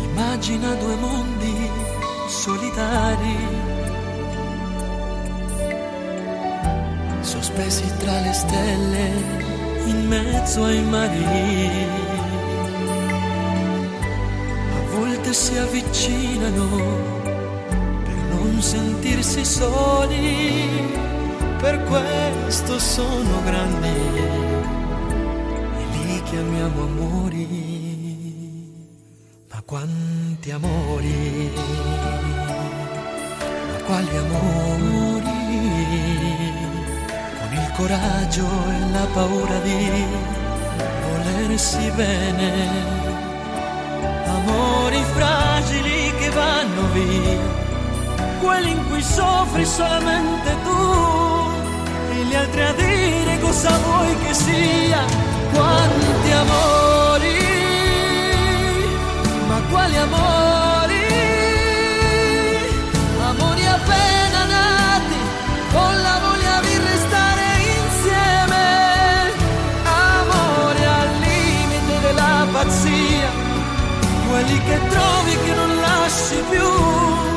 Immagina due solitari, sospesi tra le stelle in mezzo ai mari. A volte si avvicinano per non sentirsi soli, per questo sono grandi e li chiamiamo amori. Ma quanti amori, quali amori, con il coraggio e la paura di volersi bene, amori fragili che vanno via, quelli in cui soffri solamente tu, e gli altri a dire cosa vuoi che sia, quanti amori ma quali amori, che trovi che non lasci più,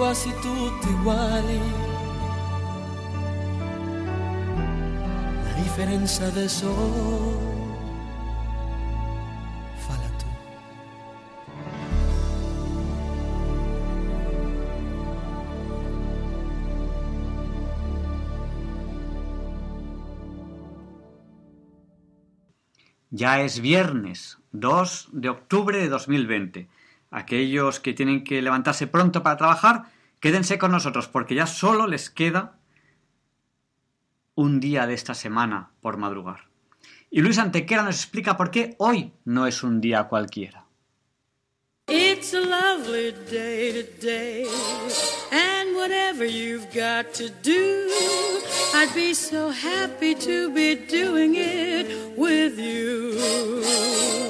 quasi tutti uguali. La differenza adesso falla.
Ya es viernes 2 de octubre de 2020. Aquellos que tienen que levantarse pronto para trabajar, quédense con nosotros porque ya solo les queda un día de esta semana por madrugar. Y Luis Antequera nos explica por qué hoy no es un día cualquiera.
It's a lovely day today, and whatever you've got to do, I'd be so happy to be doing it with you.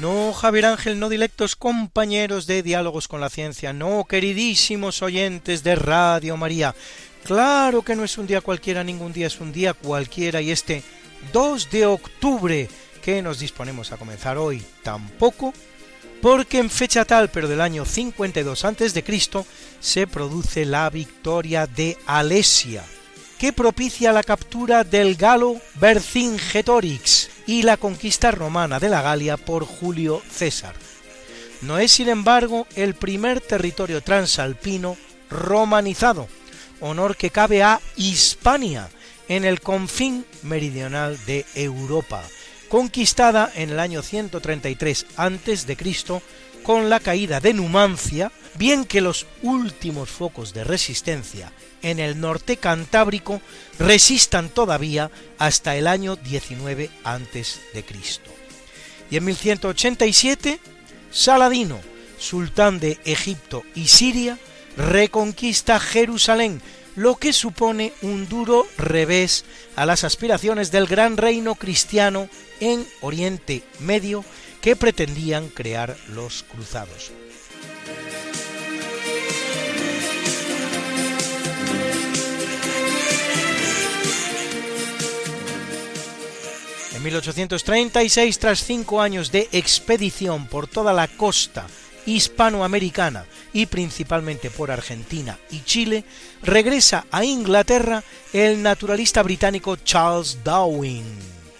No, Javier Ángel, no directos compañeros de Diálogos con la Ciencia, no, queridísimos oyentes de Radio María. Claro que no es un día cualquiera, ningún día es un día cualquiera y este 2 de octubre que nos disponemos a comenzar hoy tampoco, porque en fecha tal, pero del año 52 a.C., se produce la victoria de Alesia, que propicia la captura del galo Vercingetorix y la conquista romana de la Galia por Julio César. No es, sin embargo, el primer territorio transalpino romanizado, honor que cabe a Hispania, en el confín meridional de Europa, conquistada en el año 133 a.C. con la caída de Numancia, bien que los últimos focos de resistencia en el norte cantábrico resistan todavía hasta el año 19 a.C. Y en 1187, Saladino, sultán de Egipto y Siria, reconquista Jerusalén, lo que supone un duro revés a las aspiraciones del gran reino cristiano en Oriente Medio que pretendían crear los cruzados. En 1836, tras cinco años de expedición por toda la costa hispanoamericana y principalmente por Argentina y Chile, regresa a Inglaterra el naturalista británico Charles Darwin,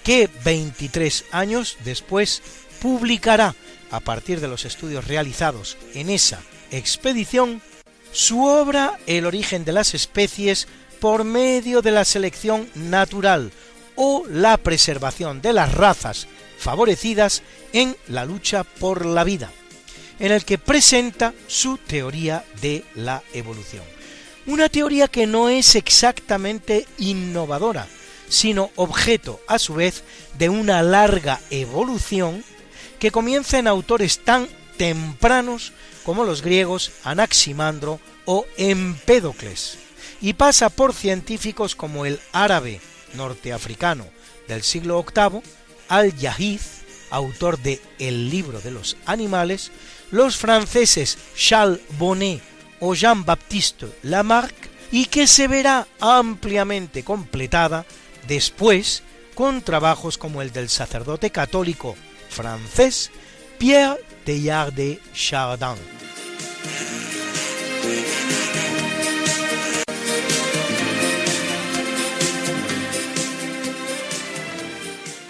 que 23 años después publicará, a partir de los estudios realizados en esa expedición, su obra El origen de las especies por medio de la selección natural, o la preservación de las razas favorecidas en la lucha por la vida, en el que presenta su teoría de la evolución. Una teoría que no es exactamente innovadora, sino objeto a su vez de una larga evolución que comienza en autores tan tempranos como los griegos Anaximandro o Empédocles, y pasa por científicos como el árabe norteafricano del siglo VIII, Al-Yahiz, autor de El libro de los animales, los franceses Charles Bonnet o Jean-Baptiste Lamarck, y que se verá ampliamente completada después con trabajos como el del sacerdote católico francés Pierre Teilhard de Chardin.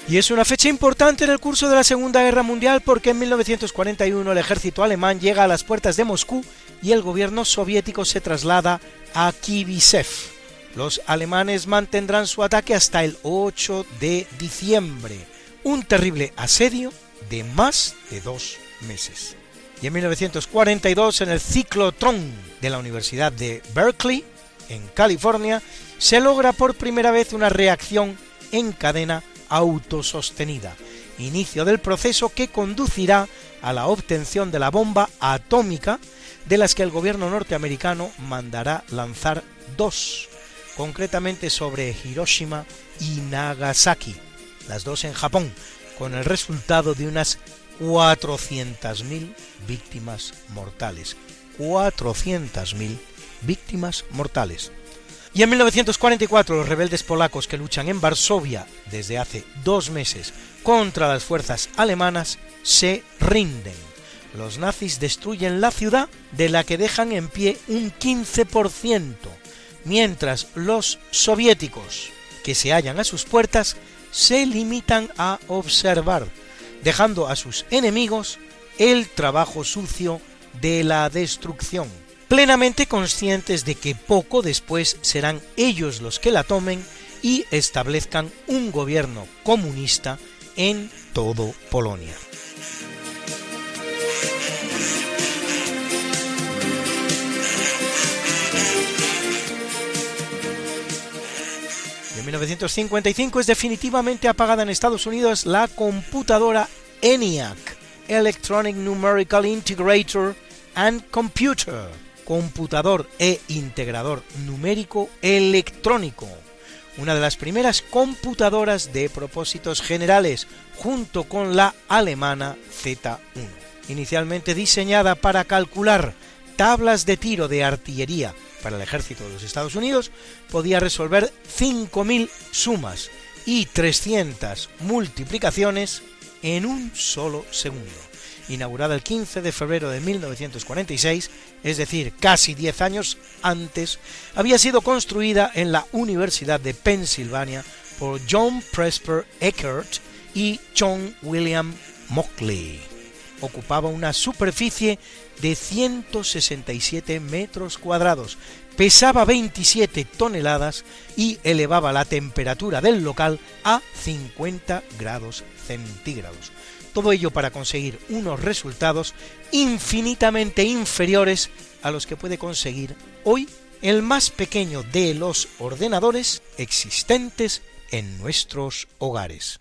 Y es una fecha importante en el curso de la Segunda Guerra Mundial porque en 1941 el ejército alemán llega a las puertas de Moscú y el gobierno soviético se traslada a Kibisev. Los alemanes mantendrán su ataque hasta el 8 de diciembre, un terrible asedio de más de dos meses. Y en 1942, en el ciclotrón de la Universidad de Berkeley, en California, se logra por primera vez una reacción en cadena autosostenida, inicio del proceso que conducirá a la obtención de la bomba atómica de las que el gobierno norteamericano mandará lanzar dos, concretamente sobre Hiroshima y Nagasaki, las dos en Japón, con el resultado de unas 400.000 víctimas mortales. 400.000 víctimas mortales. Y en 1944 los rebeldes polacos que luchan en Varsovia desde hace dos meses contra las fuerzas alemanas se rinden. Los nazis destruyen la ciudad de la que dejan en pie un 15%, mientras los soviéticos que se hallan a sus puertas se limitan a observar, dejando a sus enemigos el trabajo sucio de la destrucción plenamente conscientes de que poco después serán ellos los que la tomen y establezcan un gobierno comunista en todo Polonia. En 1955 es definitivamente apagada en Estados Unidos la computadora ENIAC, Electronic Numerical Integrator and Computer, computador e integrador numérico electrónico, una de las primeras computadoras de propósitos generales, junto con la alemana Z1. Inicialmente diseñada para calcular tablas de tiro de artillería para el ejército de los Estados Unidos, podía resolver 5.000 sumas y 300 multiplicaciones en un solo segundo. Inaugurada el 15 de febrero de 1946, es decir, casi 10 años antes, había sido construida en la Universidad de Pensilvania por John Presper Eckert y John William Mockley. Ocupaba una superficie de 167 metros cuadrados, pesaba 27 toneladas y elevaba la temperatura del local a 50 grados centígrados. Todo ello para conseguir unos resultados infinitamente inferiores a los que puede conseguir hoy el más pequeño de los ordenadores existentes en nuestros hogares.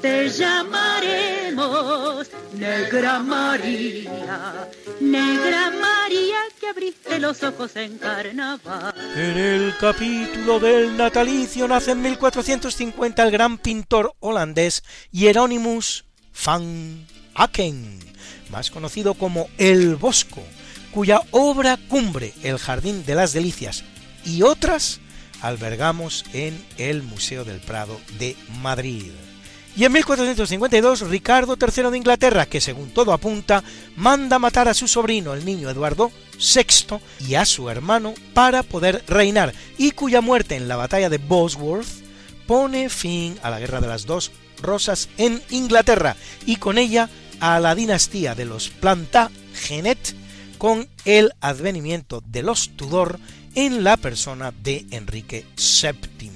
te llamaremos Negra María, Negra María que abriste los ojos en carnaval.
En el capítulo del natalicio nace en 1450 el gran pintor holandés Hieronymus van Aken, más conocido como El Bosco, cuya obra cumbre, El Jardín de las Delicias y otras albergamos en el Museo del Prado de Madrid. Y en 1452 Ricardo III de Inglaterra, que según todo apunta, manda matar a su sobrino, el niño Eduardo VI, y a su hermano para poder reinar, y cuya muerte en la batalla de Bosworth pone fin a la Guerra de las Dos Rosas en Inglaterra, y con ella a la dinastía de los Plantagenet, con el advenimiento de los Tudor en la persona de Enrique VII.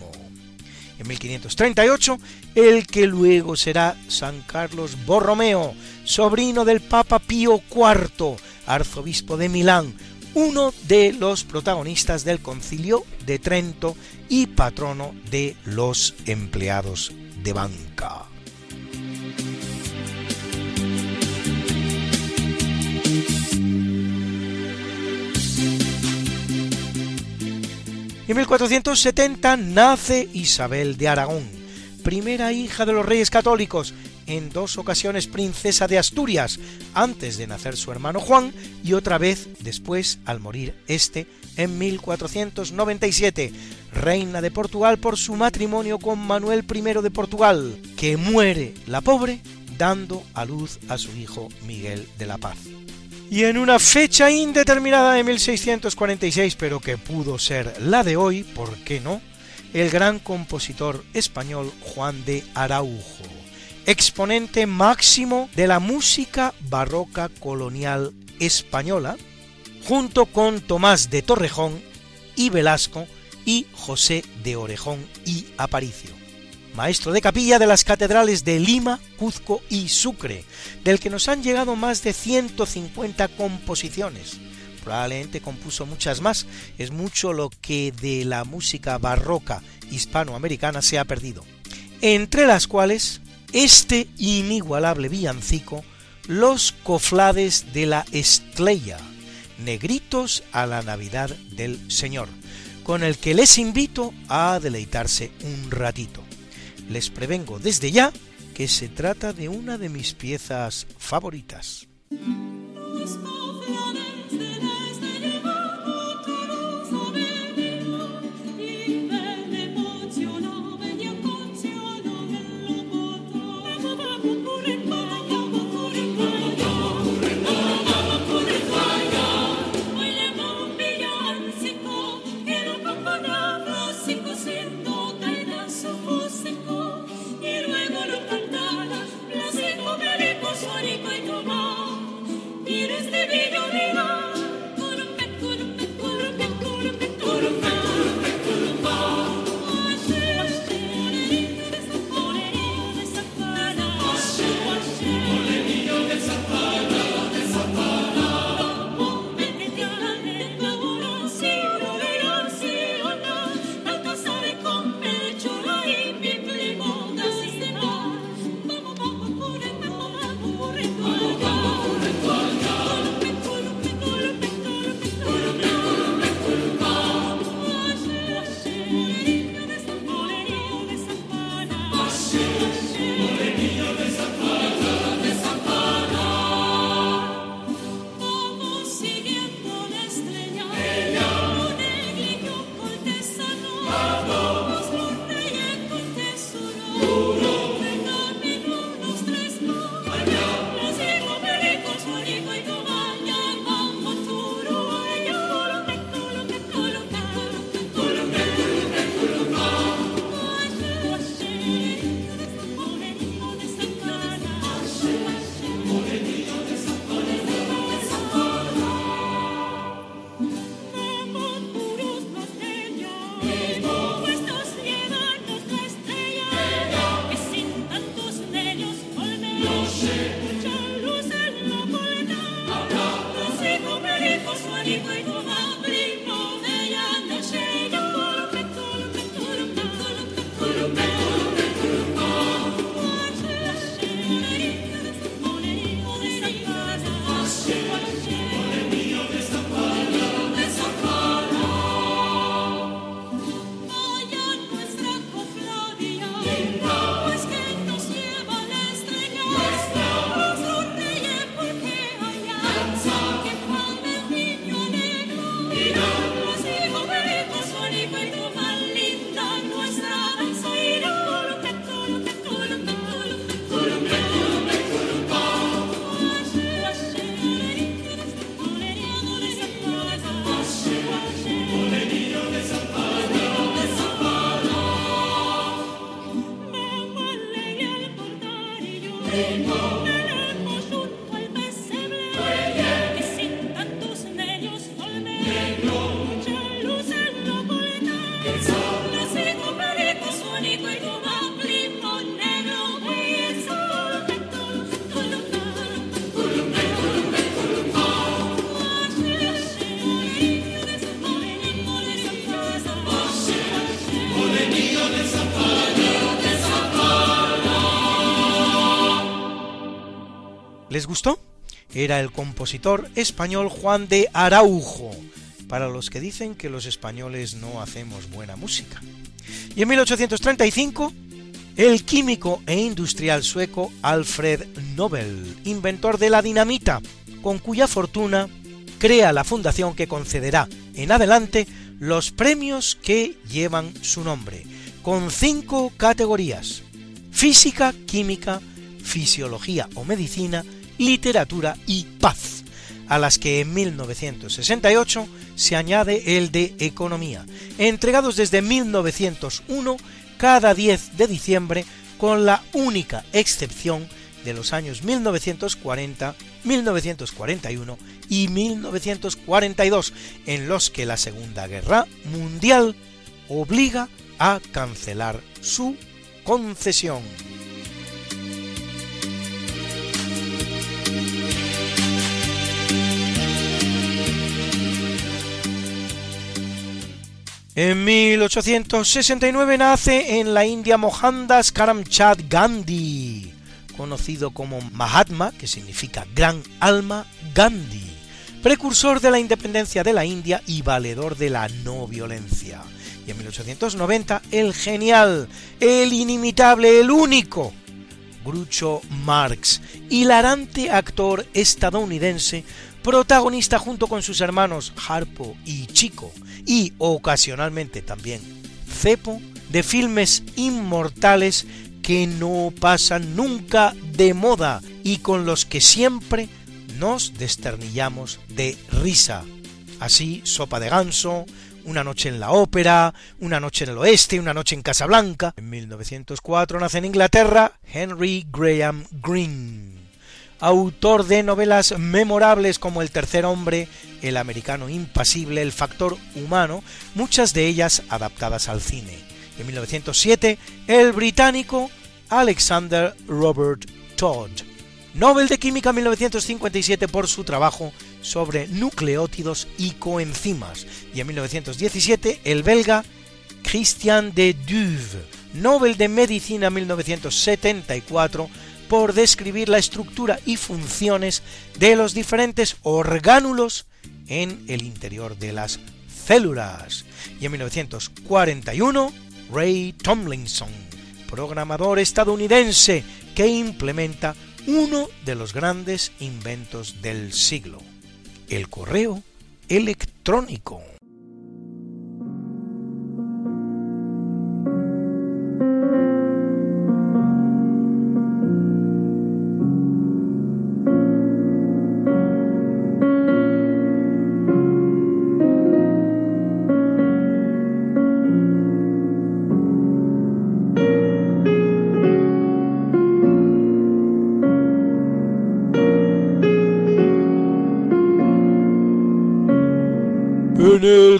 En 1538, el que luego será San Carlos Borromeo, sobrino del Papa Pío IV, arzobispo de Milán, uno de los protagonistas del concilio de Trento y patrono de los empleados de banca. En 1470 nace Isabel de Aragón, primera hija de los reyes católicos, en dos ocasiones princesa de Asturias, antes de nacer su hermano Juan y otra vez después al morir este en 1497, reina de Portugal por su matrimonio con Manuel I de Portugal, que muere la pobre dando a luz a su hijo Miguel de la Paz y en una fecha indeterminada de 1646, pero que pudo ser la de hoy, ¿por qué no? El gran compositor español Juan de Araujo, exponente máximo de la música barroca colonial española, junto con Tomás de Torrejón y Velasco y José de Orejón y Aparicio maestro de capilla de las catedrales de Lima, Cuzco y Sucre, del que nos han llegado más de 150 composiciones. Probablemente compuso muchas más, es mucho lo que de la música barroca hispanoamericana se ha perdido. Entre las cuales, este inigualable villancico, Los coflades de la Estrella, negritos a la Navidad del Señor, con el que les invito a deleitarse un ratito les prevengo desde ya que se trata de una de mis piezas favoritas. Vivi. ¿Les gustó? Era el compositor español Juan de Araujo, para los que dicen que los españoles no hacemos buena música. Y en 1835, el químico e industrial sueco Alfred Nobel, inventor de la dinamita, con cuya fortuna crea la fundación que concederá en adelante los premios que llevan su nombre, con cinco categorías, física, química, fisiología o medicina, literatura y paz, a las que en 1968 se añade el de economía, entregados desde 1901 cada 10 de diciembre con la única excepción de los años 1940, 1941 y 1942, en los que la Segunda Guerra Mundial obliga a cancelar su concesión. En 1869 nace en la India Mohandas Karamchand Gandhi, conocido como Mahatma, que significa gran alma, Gandhi, precursor de la independencia de la India y valedor de la no violencia. Y en 1890 el genial, el inimitable, el único, Groucho Marx, hilarante actor estadounidense, protagonista junto con sus hermanos Harpo y Chico, y ocasionalmente también cepo de filmes inmortales que no pasan nunca de moda y con los que siempre nos desternillamos de risa. Así, Sopa de Ganso, Una noche en la ópera, Una noche en el oeste, Una noche en Casablanca. En 1904 nace en Inglaterra Henry Graham Greene autor de novelas memorables como El tercer hombre, El americano impasible, El factor humano, muchas de ellas adaptadas al cine. En 1907, el británico Alexander Robert Todd, Nobel de Química 1957 por su trabajo sobre nucleótidos y coenzimas, y en 1917 el belga Christian de Duve, Nobel de Medicina 1974 por describir la estructura y funciones de los diferentes orgánulos en el interior de las células. Y en 1941, Ray Tomlinson, programador estadounidense que implementa uno de los grandes inventos del siglo, el correo electrónico.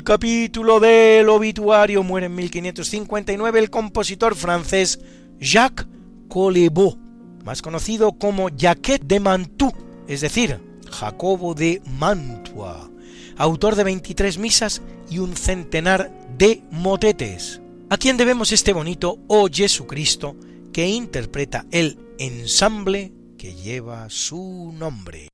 Capítulo del obituario muere en 1559 el compositor francés Jacques Collebot, más conocido como Jacquet de Mantoue, es decir, Jacobo de Mantua, autor de 23 misas y un centenar de motetes, a quien debemos este bonito Oh Jesucristo que interpreta el ensamble que lleva su nombre.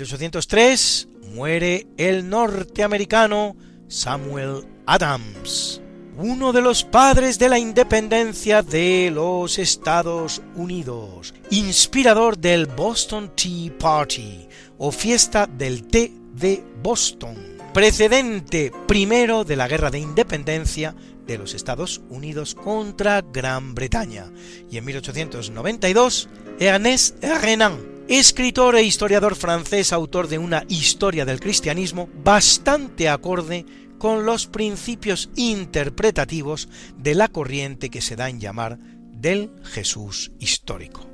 1803 muere el norteamericano Samuel Adams, uno de los padres de la independencia de los Estados Unidos, inspirador del Boston Tea Party o fiesta del té de Boston, precedente primero de la guerra de independencia de los Estados Unidos contra Gran Bretaña. Y en 1892, Ernest Renan, escritor e historiador francés, autor de una historia del cristianismo bastante acorde con los principios interpretativos de la corriente que se da en llamar del Jesús histórico.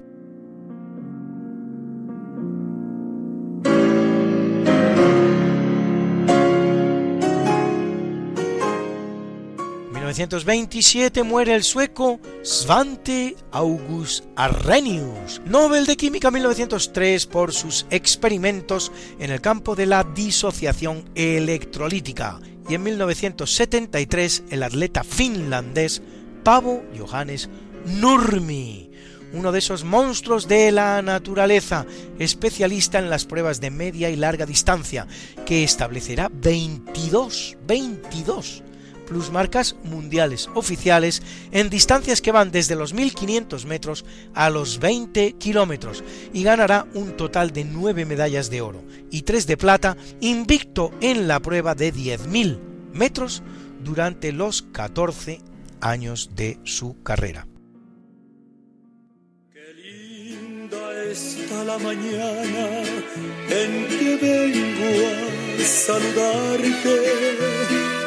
1927 muere el sueco Svante August Arrhenius, Nobel de Química 1903 por sus experimentos en el campo de la disociación electrolítica, y en 1973 el atleta finlandés Pavo Johannes Nurmi, uno de esos monstruos de la naturaleza, especialista en las pruebas de media y larga distancia, que establecerá 22, 22 plusmarcas mundiales oficiales en distancias que van desde los 1500 metros a los 20 kilómetros y ganará un total de 9 medallas de oro y 3 de plata, invicto en la prueba de 10.000 metros durante los 14 años de su carrera.
Qué linda está la mañana en que vengo a saludarte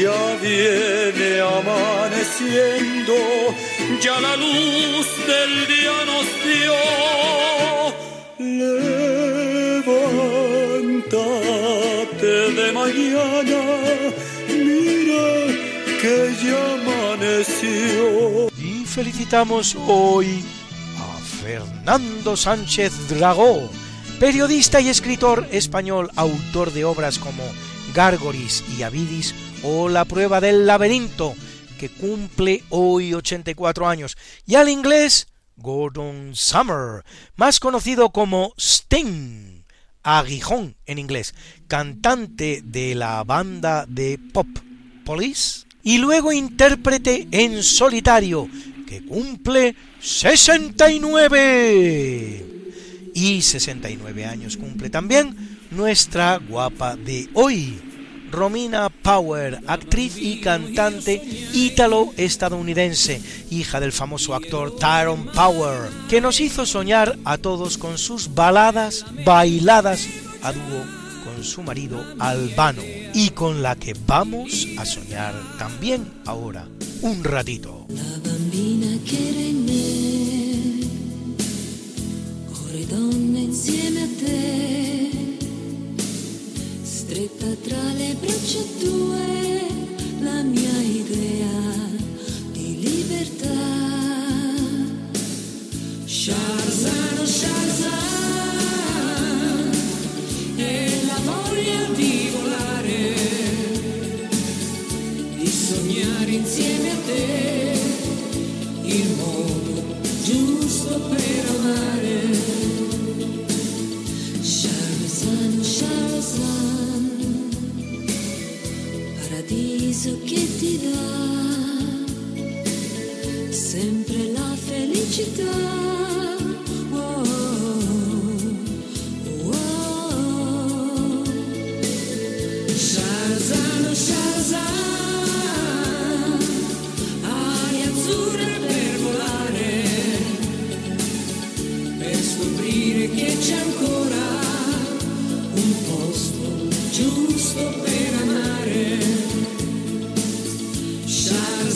ya viene amaneciendo, ya la luz del día nos dio. Levántate de mañana, mira que ya amaneció.
Y felicitamos hoy a Fernando Sánchez Dragó, periodista y escritor español, autor de obras como Gárgoris y Avidis o La prueba del laberinto, que cumple hoy 84 años, y al inglés Gordon Summer, más conocido como Sting, aguijón en inglés, cantante de la banda de pop Police, y luego intérprete en solitario, que cumple 69. Y 69 años cumple también nuestra guapa de hoy, Romina Power, actriz y cantante ítalo-estadounidense, hija del famoso actor Tyrone Power, que nos hizo soñar a todos con sus baladas bailadas a dúo con su marido Albano y con la que vamos a soñar también ahora, un ratito.
La bambina a te stretta tra le braccia tue la mia idea di libertà. Sharzan, Sharzan, e la voglia di volare, di sognare insieme a te il modo giusto per amare. Sharzan, Sharzan paradiso che ti dà sempre la felicità. Oh, oh, oh. Shazam, ali azzurre per volare, per scoprire che c'è ancora un posto giusto per amare.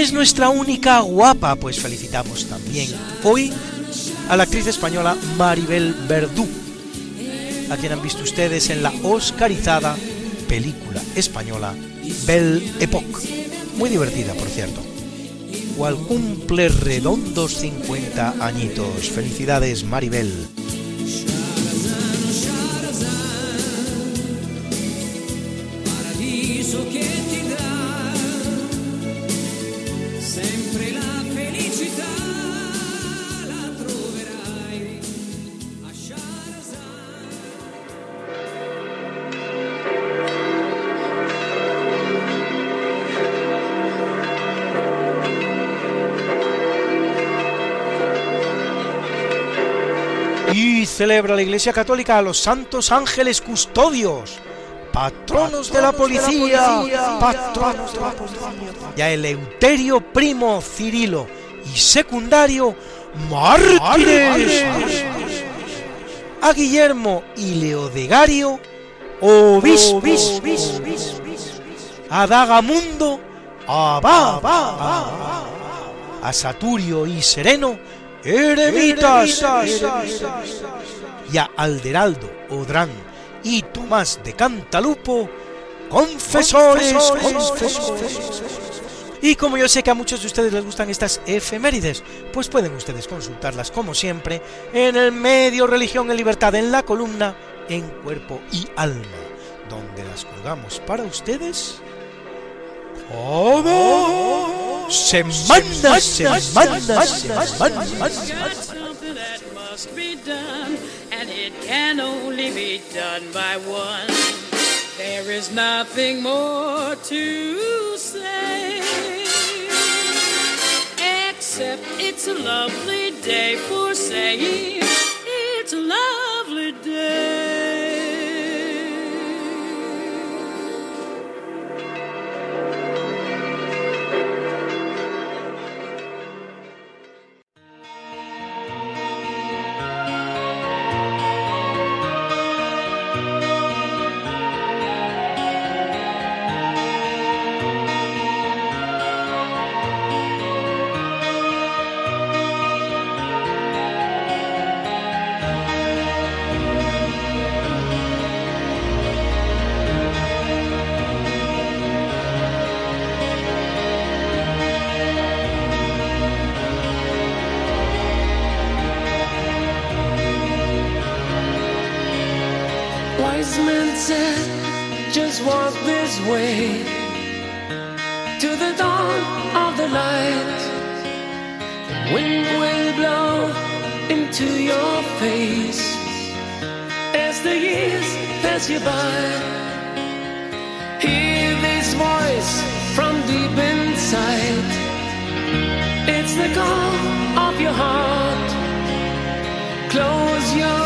es nuestra única guapa, pues felicitamos también hoy a la actriz española Maribel Verdú, a quien han visto ustedes en la oscarizada película española Belle Époque, muy divertida por cierto, cual cumple redondos 50 añitos. Felicidades Maribel. Celebra la Iglesia Católica a los santos ángeles custodios, patronos de la policía, patronos de la policía, y a Eleuterio primo Cirilo y secundario mártires, a Guillermo y Leodegario obispos, a Dagamundo abad, a Saturio y Sereno eremitas, y Alderaldo Odrán y Tomás de Cantalupo confesores, confesores. Y como yo sé que a muchos de ustedes les gustan estas efemérides, pues pueden ustedes consultarlas como siempre en el medio Religión en Libertad en la columna En Cuerpo y Alma, donde las colgamos para ustedes cada semana, semana, semana.
Got it can only be done by one. There is nothing more to say, except it's a lovely day for saying it's a lovely day.
Close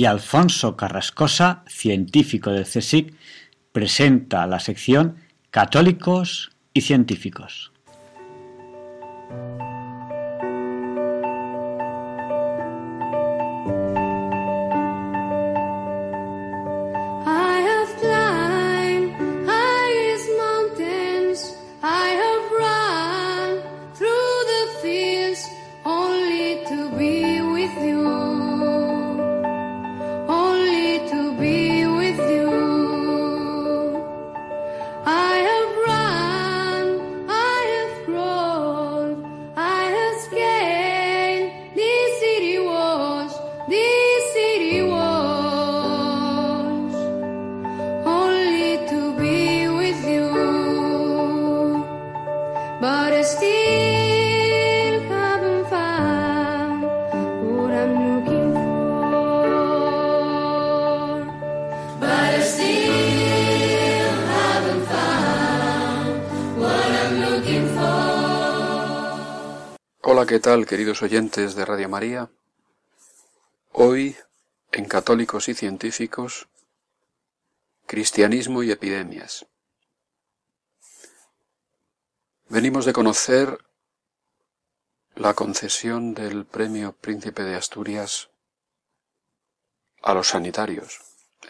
y Alfonso Carrascosa, científico del CSIC, presenta la sección Católicos y Científicos.
¿Qué tal, queridos oyentes de Radio María? Hoy, en Católicos y Científicos, Cristianismo y Epidemias. Venimos de conocer la concesión del Premio Príncipe de Asturias a los sanitarios.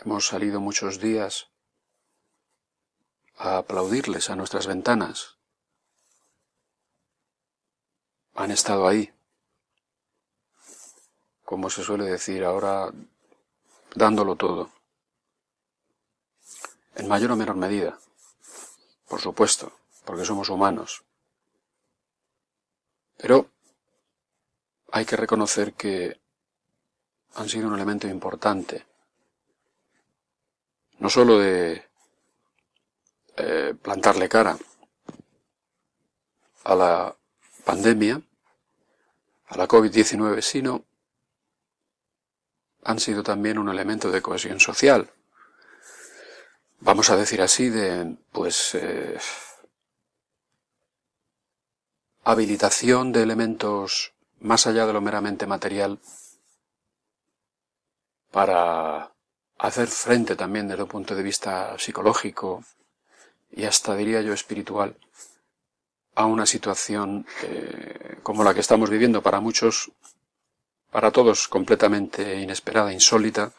Hemos salido muchos días a aplaudirles a nuestras ventanas. Han estado ahí, como se suele decir ahora, dándolo todo. En mayor o menor medida, por supuesto, porque somos humanos. Pero hay que reconocer que han sido un elemento importante, no sólo de eh, plantarle cara a la pandemia, a la COVID-19, sino han sido también un elemento de cohesión social. Vamos a decir así, de, pues, eh, habilitación de elementos más allá de lo meramente material para hacer frente también desde un punto de vista psicológico y hasta diría yo espiritual a una situación eh, como la que estamos viviendo para muchos, para todos completamente inesperada, insólita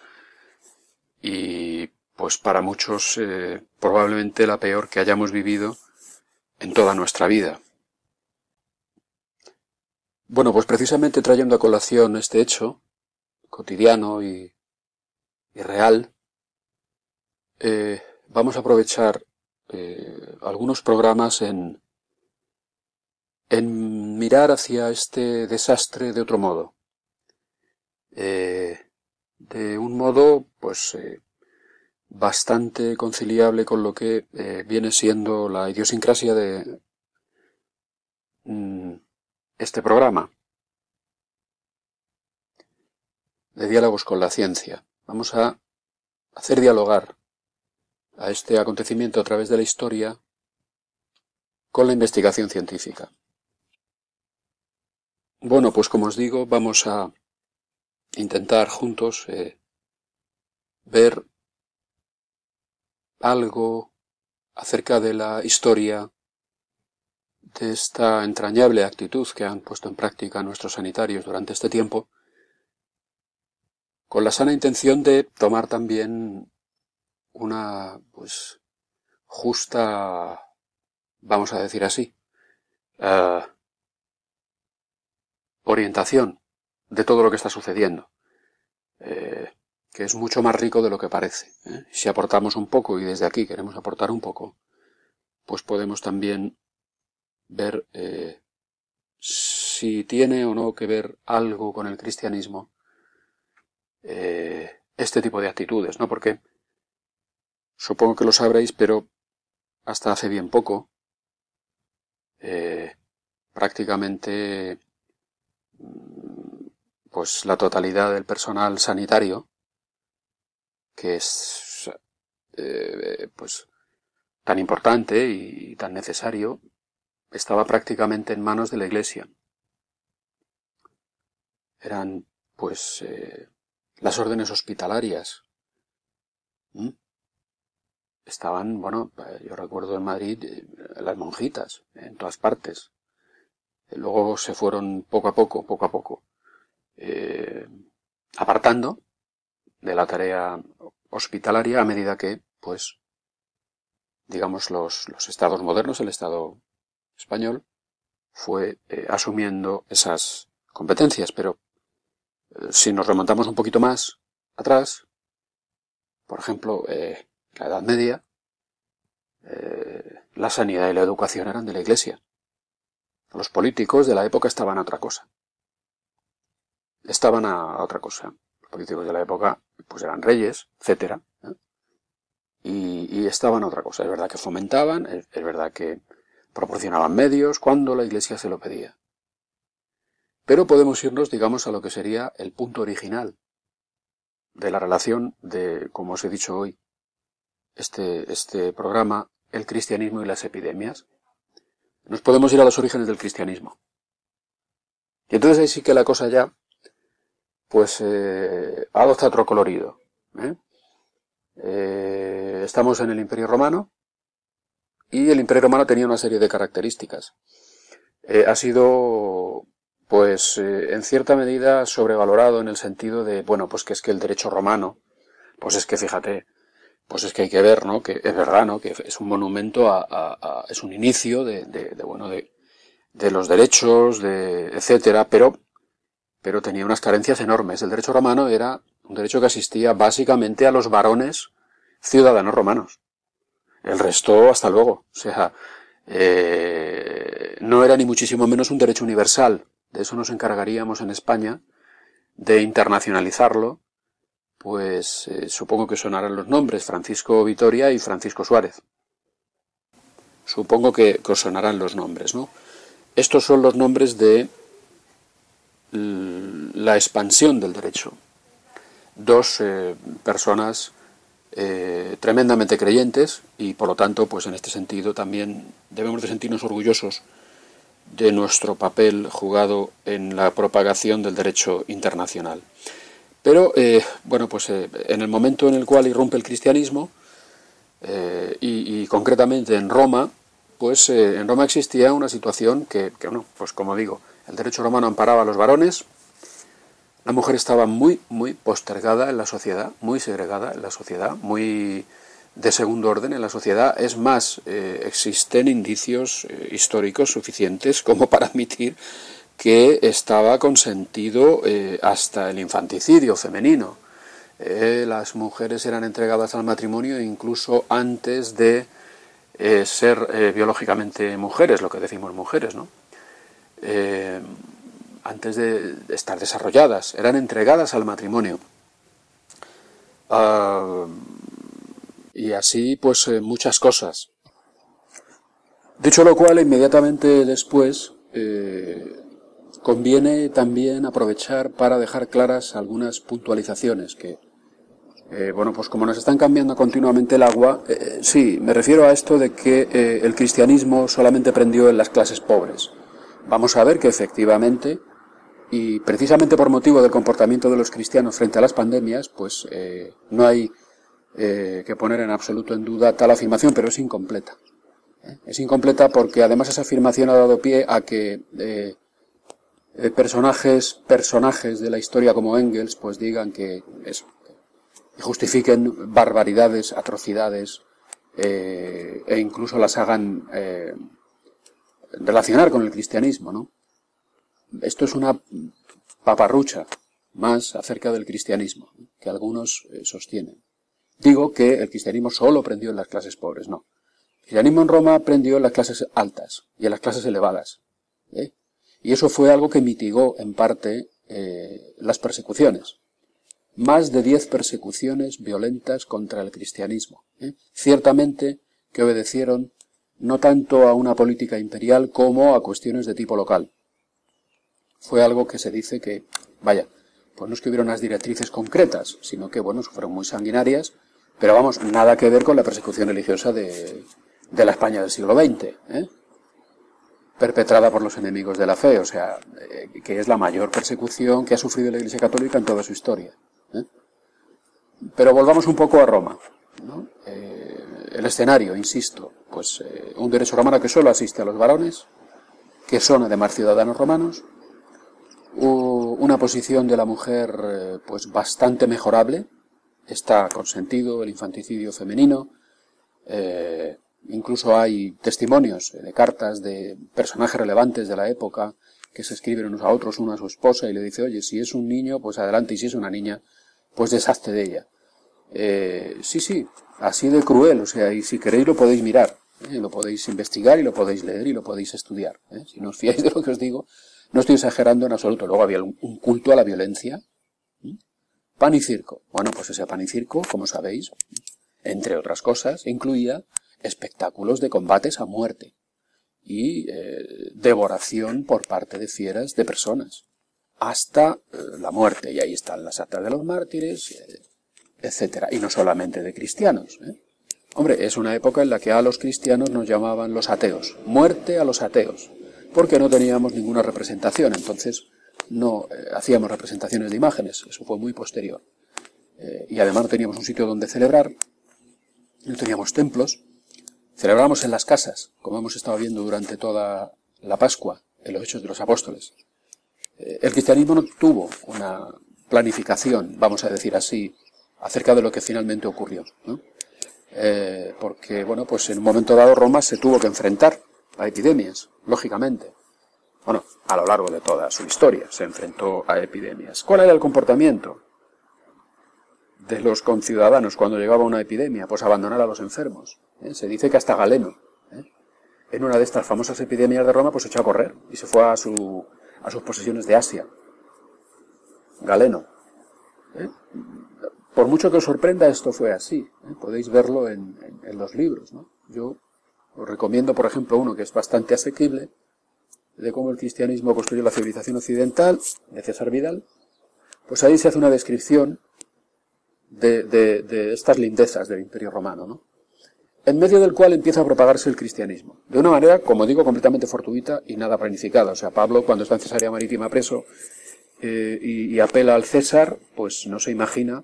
y pues para muchos eh, probablemente la peor que hayamos vivido en toda nuestra vida. Bueno, pues precisamente trayendo a colación este hecho cotidiano y, y real, eh, vamos a aprovechar algunos programas en, en mirar hacia este desastre de otro modo. Eh, de un modo, pues, eh, bastante conciliable con lo que eh, viene siendo la idiosincrasia de mm, este programa de diálogos con la ciencia. Vamos a hacer dialogar a este acontecimiento a través de la historia con la investigación científica. Bueno, pues como os digo, vamos a intentar juntos eh, ver algo acerca de la historia de esta entrañable actitud que han puesto en práctica nuestros sanitarios durante este tiempo, con la sana intención de tomar también una, pues, justa, vamos a decir así, eh, orientación de todo lo que está sucediendo, eh, que es mucho más rico de lo que parece. ¿eh? Si aportamos un poco, y desde aquí queremos aportar un poco, pues podemos también ver eh, si tiene o no que ver algo con el cristianismo este tipo de actitudes, ¿no? Porque supongo que lo sabréis, pero hasta hace bien poco, prácticamente pues la totalidad del personal sanitario, que es eh, pues tan importante y tan necesario, estaba prácticamente en manos de la Iglesia. Eran pues eh, las órdenes hospitalarias. ¿Mm? Estaban, bueno, yo recuerdo en Madrid eh, las monjitas, en todas partes. Luego se fueron poco a poco, poco a poco, eh, apartando de la tarea hospitalaria a medida que, pues, digamos, los, los estados modernos, el Estado español, fue eh, asumiendo esas competencias. Pero eh, si nos remontamos un poquito más atrás, por ejemplo, eh, la Edad Media, la sanidad y la educación eran de la Iglesia. Los políticos de la época estaban a otra cosa. Estaban a otra cosa. Los políticos de la época, pues eran reyes, etcétera, y, estaban a otra cosa. Es verdad que fomentaban, es verdad que proporcionaban medios cuando la Iglesia se lo pedía. Pero podemos irnos, digamos, a lo que sería el punto original de la relación de, como os he dicho hoy, este, este programa, el cristianismo y las epidemias. Nos podemos ir a los orígenes del cristianismo. Y entonces ahí sí que la cosa ya, pues, eh, adopta otro colorido. ¿eh? Eh, estamos en el Imperio Romano, y el Imperio Romano tenía una serie de características. Eh, ha sido, pues, eh, en cierta medida sobrevalorado en el sentido de, bueno, pues que es que el derecho romano, pues es que fíjate, pues es que hay que ver, ¿no? Que es verdad, ¿no? Que es un monumento a, es un inicio de, de, de, bueno, de, de los derechos, de, etcétera, pero, pero tenía unas carencias enormes. El derecho romano era un derecho que asistía básicamente a los varones ciudadanos romanos. El resto, hasta luego. O sea, eh, no era ni muchísimo menos un derecho universal. De eso nos encargaríamos en España, de internacionalizarlo. Pues eh, supongo que sonarán los nombres, Francisco Vitoria y Francisco Suárez. Supongo que, os sonarán los nombres, ¿no? Estos son los nombres de la expansión del derecho. Dos eh, personas eh, tremendamente creyentes y por lo tanto, pues en este sentido también debemos de sentirnos orgullosos de nuestro papel jugado en la propagación del derecho internacional. Pero, eh, bueno, pues eh, en el momento en el cual irrumpe el cristianismo, y, y, concretamente en Roma, pues en Roma existía una situación que, que, bueno, pues como digo, el derecho romano amparaba a los varones, la mujer estaba muy, muy postergada en la sociedad, muy segregada en la sociedad, muy de segundo orden en la sociedad. Es más, eh, existen indicios eh, históricos suficientes como para admitir que estaba consentido eh, hasta el infanticidio femenino. Eh, las mujeres eran entregadas al matrimonio incluso antes de eh, ser biológicamente mujeres, lo que decimos mujeres, ¿no? antes de estar desarrolladas, eran entregadas al matrimonio. Uh, y así, pues, muchas cosas. Dicho lo cual, inmediatamente después, conviene también aprovechar para dejar claras algunas puntualizaciones que, eh, bueno, pues como nos están cambiando continuamente el agua, eh, sí, me refiero a esto de que eh, el cristianismo solamente prendió en las clases pobres. Vamos a ver que efectivamente y precisamente por motivo del comportamiento de los cristianos frente a las pandemias, pues eh, no hay eh, que poner en absoluto en duda tal afirmación, pero es incompleta. ¿eh? Es incompleta porque además esa afirmación ha dado pie a que eh, personajes, personajes de la historia como Engels, pues digan que eso, que justifiquen barbaridades, atrocidades, eh, e incluso las hagan eh, relacionar con el cristianismo, ¿no? Esto es una paparrucha más acerca del cristianismo, que algunos sostienen. Digo que el cristianismo solo prendió en las clases pobres, no. El cristianismo en Roma prendió en las clases altas y en las clases elevadas. ¿eh? Y eso fue algo que mitigó en parte eh, las persecuciones. Más de diez persecuciones violentas contra el cristianismo. ¿eh? Ciertamente que obedecieron no tanto a una política imperial como a cuestiones de tipo local fue algo que se dice que, vaya, pues no es que hubiera unas directrices concretas, sino que, bueno, fueron muy sanguinarias, pero vamos, nada que ver con la persecución religiosa de, de la España del siglo XX, ¿eh? Perpetrada por los enemigos de la fe, o sea, eh, que es la mayor persecución que ha sufrido la Iglesia Católica en toda su historia. ¿eh? Pero volvamos un poco a Roma. Eh, el escenario, insisto, pues un derecho romano que solo asiste a los varones, que son además ciudadanos romanos, una posición de la mujer pues bastante mejorable, está consentido el infanticidio femenino, incluso hay testimonios eh, de cartas de personajes relevantes de la época que se escriben unos a otros, uno a su esposa y le dice, oye, si es un niño, pues adelante, y si es una niña, pues deshazte de ella. Eh, sí, sí, así de cruel, o sea, y si queréis lo podéis mirar, ¿eh? lo podéis investigar y lo podéis leer y lo podéis estudiar. ¿eh? Si no os fiáis de lo que os digo, no estoy exagerando en absoluto. Luego había un, culto a la violencia. Pan y circo. Bueno, pues ese pan y circo, como sabéis, entre otras cosas, incluía espectáculos de combates a muerte y eh, devoración por parte de fieras de personas hasta eh, la muerte. Y ahí están las actas de los mártires, eh, etcétera. Y no solamente de cristianos. Hombre, es una época en la que a los cristianos nos llamaban los ateos. Muerte a los ateos. Porque no teníamos ninguna representación. Entonces no hacíamos representaciones de imágenes. Eso fue muy posterior. Y además no teníamos un sitio donde celebrar. No teníamos templos. Celebrábamos en las casas, como hemos estado viendo durante toda la Pascua, en los Hechos de los Apóstoles. Eh, El cristianismo no tuvo una planificación, vamos a decir así, acerca de lo que finalmente ocurrió. ¿no? Eh, porque, bueno, pues en un momento dado Roma se tuvo que enfrentar a epidemias, lógicamente. Bueno, a lo largo de toda su historia se enfrentó a epidemias. ¿Cuál era el comportamiento de los conciudadanos cuando llegaba una epidemia? Pues abandonar a los enfermos. ¿Eh? Se dice que hasta Galeno, ¿eh? en una de estas famosas epidemias de Roma, pues se echó a correr y se fue a, su, a sus posesiones de Asia. Galeno. ¿eh? Por mucho que os sorprenda, esto fue así. Podéis verlo en, los libros. ¿no? Yo os recomiendo, por ejemplo, uno que es bastante asequible, de cómo el cristianismo construyó la civilización occidental, de César Vidal. Pues ahí se hace una descripción de, de- de estas lindezas del Imperio Romano, ¿no? En medio del cual empieza a propagarse el cristianismo. De una manera, como digo, completamente fortuita y nada planificada. O sea, Pablo, cuando está en Cesarea Marítima preso eh, y, apela al César, pues no se imagina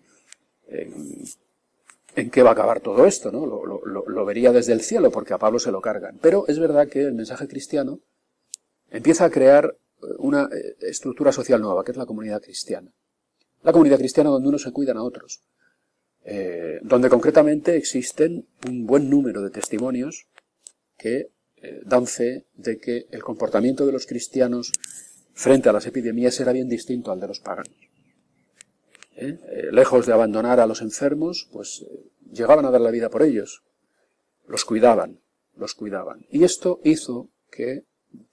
en qué va a acabar todo esto, ¿no? Lo, lo- vería desde el cielo, porque a Pablo se lo cargan. Pero es verdad que el mensaje cristiano empieza a crear una eh, estructura social nueva, que es la comunidad cristiana. La comunidad cristiana donde unos se cuidan a otros, eh, donde concretamente existen un buen número de testimonios que eh, dan fe de que el comportamiento de los cristianos frente a las epidemias era bien distinto al de los paganos. ¿Eh? Lejos de abandonar a los enfermos, pues llegaban a dar la vida por ellos, los cuidaban, los cuidaban. Y esto hizo que,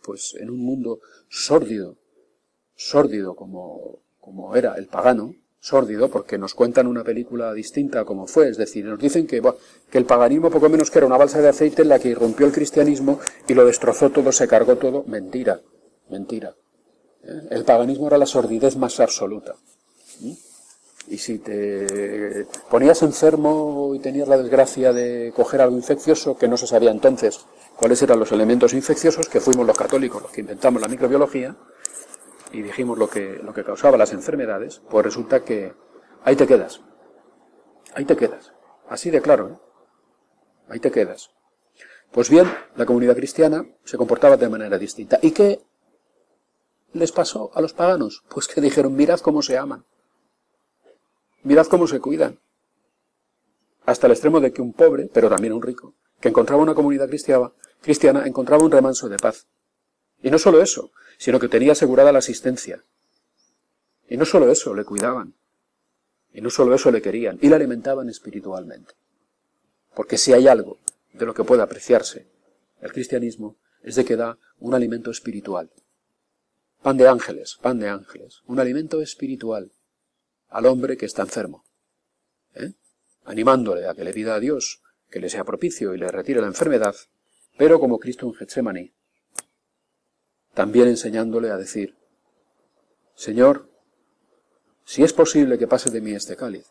pues en un mundo sórdido, sórdido como, como era el pagano, sórdido porque nos cuentan una película distinta como fue, es decir, nos dicen que, el paganismo poco menos que era una balsa de aceite en la que irrumpió el cristianismo y lo destrozó todo, se cargó todo, mentira, mentira. ¿Eh? El paganismo era la sordidez más absoluta. ¿Mm? Y si te ponías enfermo y tenías la desgracia de coger algo infeccioso, que no se sabía entonces cuáles eran los elementos infecciosos, que fuimos los católicos los que inventamos la microbiología, y dijimos lo que, lo que causaba las enfermedades, pues resulta que ahí te quedas. Ahí te quedas. Así de claro, ¿eh? Ahí te quedas. Pues bien, la comunidad cristiana se comportaba de manera distinta. ¿Y qué les pasó a los paganos? Pues que dijeron, mirad cómo se aman. Mirad cómo se cuidan. Hasta el extremo de que un pobre, pero también un rico, que encontraba una comunidad cristiana, cristiana encontraba un remanso de paz. Y no solo eso, sino que tenía asegurada la asistencia. Y no solo eso, le cuidaban. Y no solo eso, le querían. Y le alimentaban espiritualmente. Porque si hay algo de lo que puede apreciarse el cristianismo, es de que da un alimento espiritual. Pan de ángeles, pan de ángeles. Un alimento espiritual al hombre que está enfermo. ¿eh? Animándole a que le pida a Dios que le sea propicio y le retire la enfermedad, pero como Cristo en Getsemaní, también enseñándole a decir, Señor, si es posible que pase de mí este cáliz,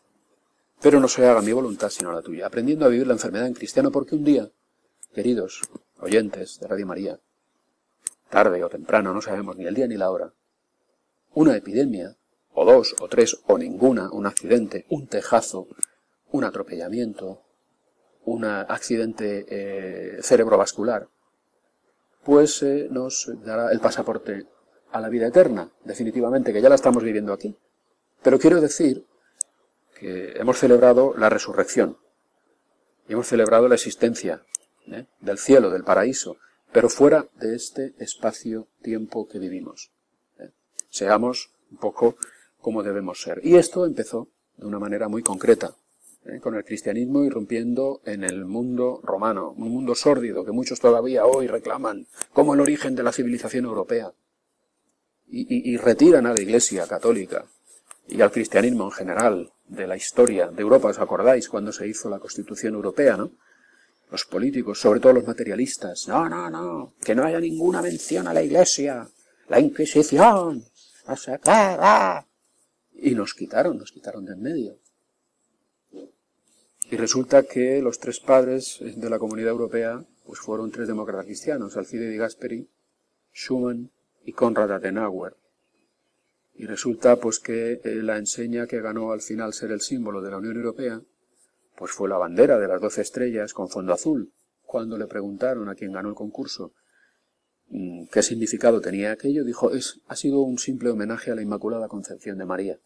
pero no se haga mi voluntad sino la tuya, aprendiendo a vivir la enfermedad en cristiano, porque un día, queridos oyentes de Radio María, tarde o temprano, no sabemos ni el día ni la hora, una epidemia o dos, o tres, o ninguna, un accidente, un tejazo, un atropellamiento, un accidente eh, cerebrovascular, pues eh, nos dará el pasaporte a la vida eterna, definitivamente, que ya la estamos viviendo aquí. Pero quiero decir que hemos celebrado la resurrección y hemos celebrado la existencia ¿eh? del cielo, del paraíso, pero fuera de este espacio-tiempo que vivimos. ¿eh? Seamos un poco como debemos ser. Y esto empezó de una manera muy concreta, ¿eh? con el cristianismo irrumpiendo en el mundo romano, un mundo sórdido que muchos todavía hoy reclaman como el origen de la civilización europea. Y, retiran a la Iglesia católica y al cristianismo en general de la historia de Europa, ¿os acordáis cuando se hizo la Constitución Europea, no? Los políticos, sobre todo los materialistas, no, no, no, que no haya ninguna mención a la Iglesia, la Inquisición, no Y nos quitaron, nos quitaron de en medio. Y resulta que los tres padres de la Comunidad Europea pues fueron tres demócratas cristianos, Alcide de Gasperi, Schumann y Konrad Adenauer. Y resulta pues que eh, la enseña que ganó al final ser el símbolo de la Unión Europea, pues fue la bandera de las doce estrellas con fondo azul. Cuando le preguntaron a quien ganó el concurso mm, qué significado tenía aquello, dijo, es, ha sido un simple homenaje a la Inmaculada Concepción de María.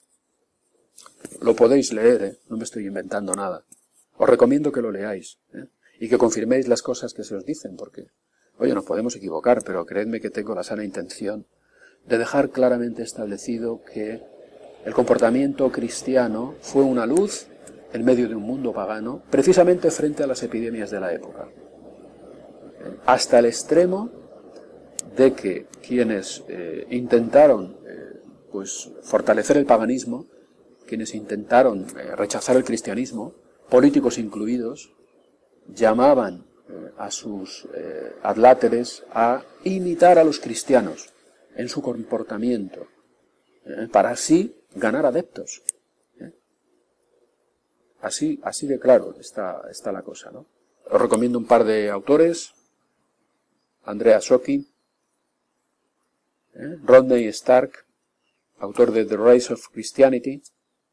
Lo podéis leer, ¿eh? no me estoy inventando nada. Os recomiendo que lo leáis ¿eh? y que confirméis las cosas que se os dicen, porque, oye, nos podemos equivocar, pero creedme que tengo la sana intención de dejar claramente establecido que el comportamiento cristiano fue una luz en medio de un mundo pagano, precisamente frente a las epidemias de la época. Hasta el extremo de que quienes eh, intentaron eh, pues, fortalecer el paganismo, quienes intentaron eh, rechazar el cristianismo, políticos incluidos, llamaban a sus adláteres a imitar a los cristianos en su comportamiento, ¿eh? para así ganar adeptos. ¿eh? Así, así de claro está, está la cosa, ¿no? Os recomiendo un par de autores, Andrea Socchi, ¿eh? Rodney Stark, autor de The Rise of Christianity,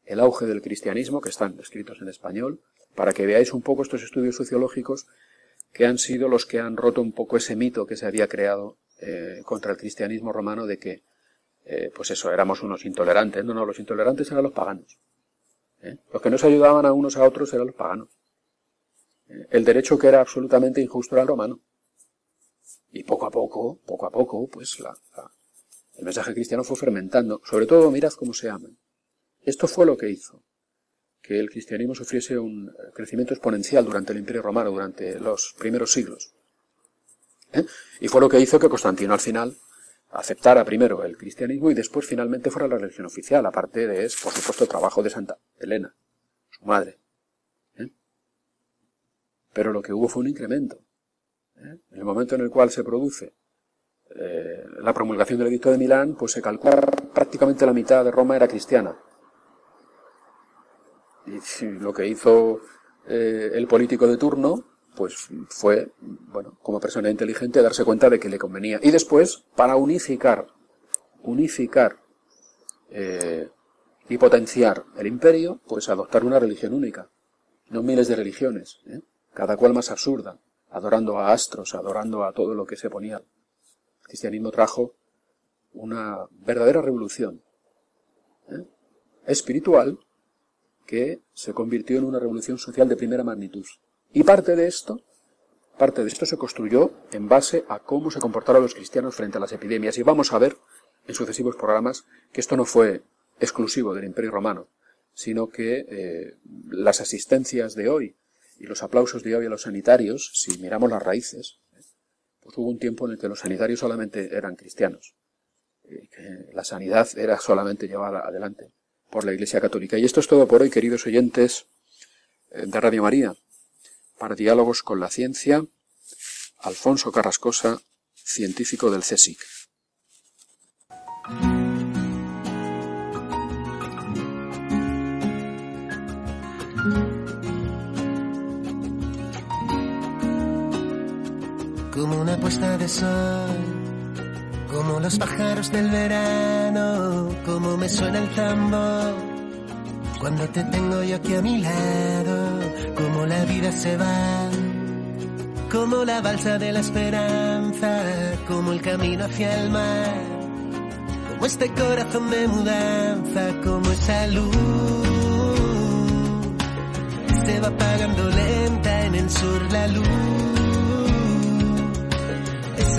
El auge del cristianismo, que están escritos en español, para que veáis un poco estos estudios sociológicos que han sido los que han roto un poco ese mito que se había creado eh, contra el cristianismo romano de que, eh, pues eso, éramos unos intolerantes. No, no, los intolerantes eran los paganos. ¿eh? Los que no se ayudaban a unos a otros eran los paganos. El derecho que era absolutamente injusto era el romano. Y poco a poco, poco a poco, pues la, el mensaje cristiano fue fermentando. Sobre todo, mirad cómo se aman. Esto fue lo que hizo que el cristianismo sufriese un crecimiento exponencial durante el Imperio Romano, durante los primeros siglos. ¿eh? Y fue lo que hizo que Constantino al final aceptara primero el cristianismo y después finalmente fuera la religión oficial, aparte de, por supuesto, el trabajo de Santa Elena, su madre. ¿eh? Pero lo que hubo fue un incremento. ¿eh? En el momento en el cual se produce la promulgación del Edicto de Milán, pues se calcula prácticamente la mitad de Roma era cristiana. Y lo que hizo el político de turno pues fue, bueno, como persona inteligente, darse cuenta de que le convenía. Y después, para unificar, unificar eh, y potenciar el imperio, pues adoptar una religión única, no miles de religiones, ¿eh? cada cual más absurda, adorando a astros, adorando a todo lo que se ponía. El cristianismo trajo una verdadera revolución ¿eh? espiritual que se convirtió en una revolución social de primera magnitud. Y parte de esto, parte de esto se construyó en base a cómo se comportaron los cristianos frente a las epidemias. Y vamos a ver en sucesivos programas que esto no fue exclusivo del Imperio Romano, sino que eh, las asistencias de hoy y los aplausos de hoy a los sanitarios, si miramos las raíces, pues hubo un tiempo en el que los sanitarios solamente eran cristianos, y que la sanidad era solamente llevada adelante por la Iglesia Católica. Y esto es todo por hoy, queridos oyentes eh, de Radio María para diálogos con la ciencia, Alfonso Carrascosa, científico del CSIC.
Como una puesta de sol, como los pájaros del verano, como me suena el tambor. Cuando te tengo yo aquí a mi lado, como la vida se va, como la balsa de la esperanza, como el camino hacia el mar, como este corazón de mudanza, como esa luz. Se va apagando lenta en el sur la luz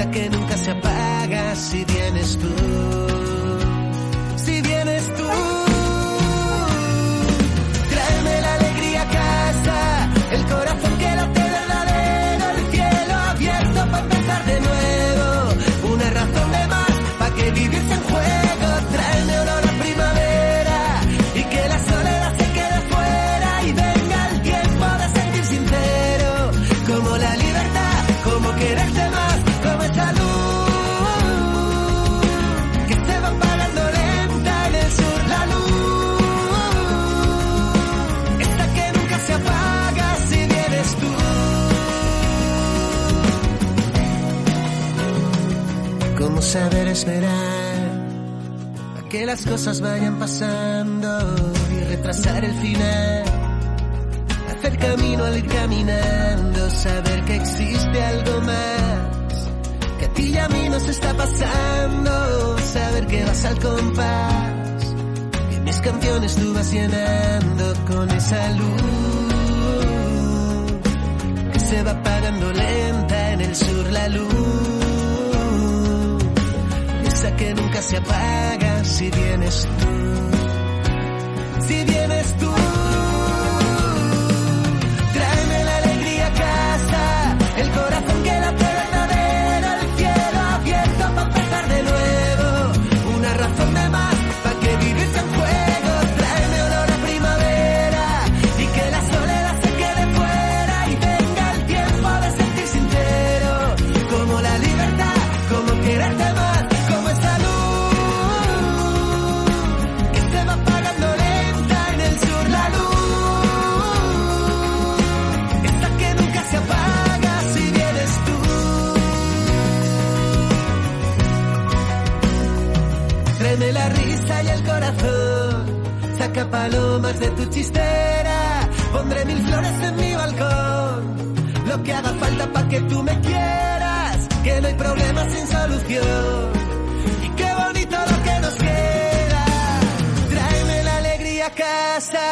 que nunca se apaga si vienes tú. Esperar a que las cosas vayan pasando y retrasar el final. Hacer camino al ir caminando, saber que existe algo más. Que a ti y a mí nos está pasando, saber que vas al compás. Que mis canciones tú vas llenando con esa luz nunca se apaga si vienes tú. Si vienes tú. Palomas de tu chistera. Pondré mil flores en mi balcón. Lo que haga falta para que tú me quieras. Que no hay problema sin solución. Y qué bonito lo que nos queda. Tráeme la alegría a casa.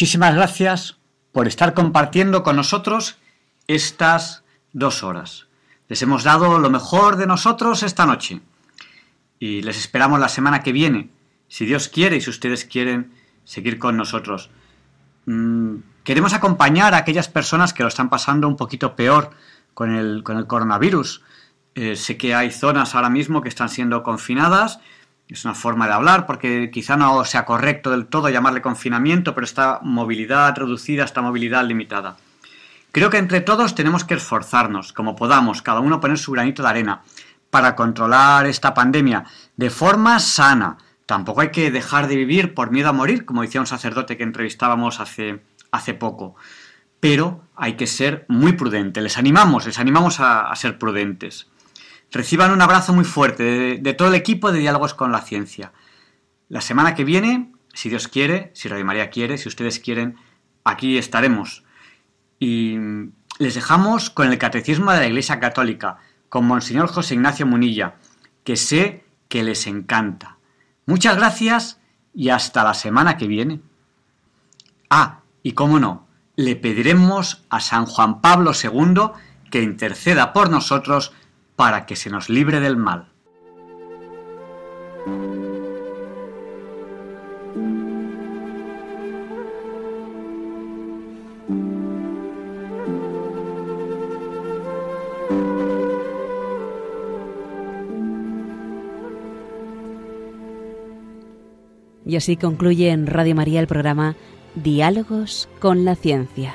Muchísimas gracias por estar compartiendo con nosotros estas dos horas. Les hemos dado lo mejor de nosotros esta noche y les esperamos la semana que viene, si Dios quiere y si ustedes quieren seguir con nosotros. Mm, queremos acompañar a aquellas personas que lo están pasando un poquito peor con el, con el coronavirus. Eh, sé que hay zonas ahora mismo que están siendo confinadas. Es una forma de hablar porque quizá no sea correcto del todo llamarle confinamiento, pero esta movilidad reducida, esta movilidad limitada. Creo que entre todos tenemos que esforzarnos, como podamos, cada uno poner su granito de arena, para controlar esta pandemia de forma sana. Tampoco hay que dejar de vivir por miedo a morir, como decía un sacerdote que entrevistábamos hace, hace poco. Pero hay que ser muy prudentes. Les animamos, les animamos a, a ser prudentes. Reciban un abrazo muy fuerte de, todo el equipo de Diálogos con la Ciencia. La semana que viene, si Dios quiere, si Radio María quiere, si ustedes quieren, aquí estaremos. Y les dejamos con el Catecismo de la Iglesia Católica, con Monseñor José Ignacio Munilla, que sé que les encanta. Muchas gracias y hasta la semana que viene. Ah, y cómo no, le pediremos a San Juan Pablo II que interceda por nosotros para que se nos libre del mal.
Y así concluye en Radio María el programa Diálogos con la Ciencia.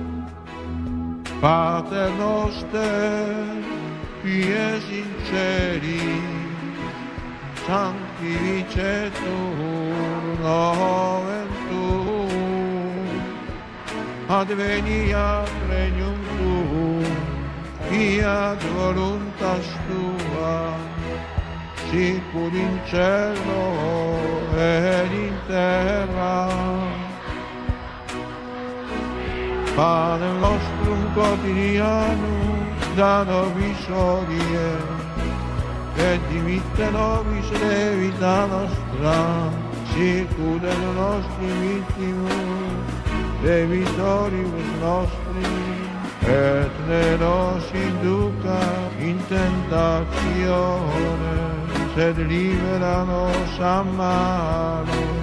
Pater noster, qui es in celi, sanctificetur nomen tuum, adveniat regnum tuum, fiat voluntas tua, sicur in cielo ed in terra. Pane nostrum un quotidiano dano visorie che dimittano le vita nostra, circudano nostri vittimi, le vittorie nostri, e ne nos induca in tentazione, sed liberano a
mano.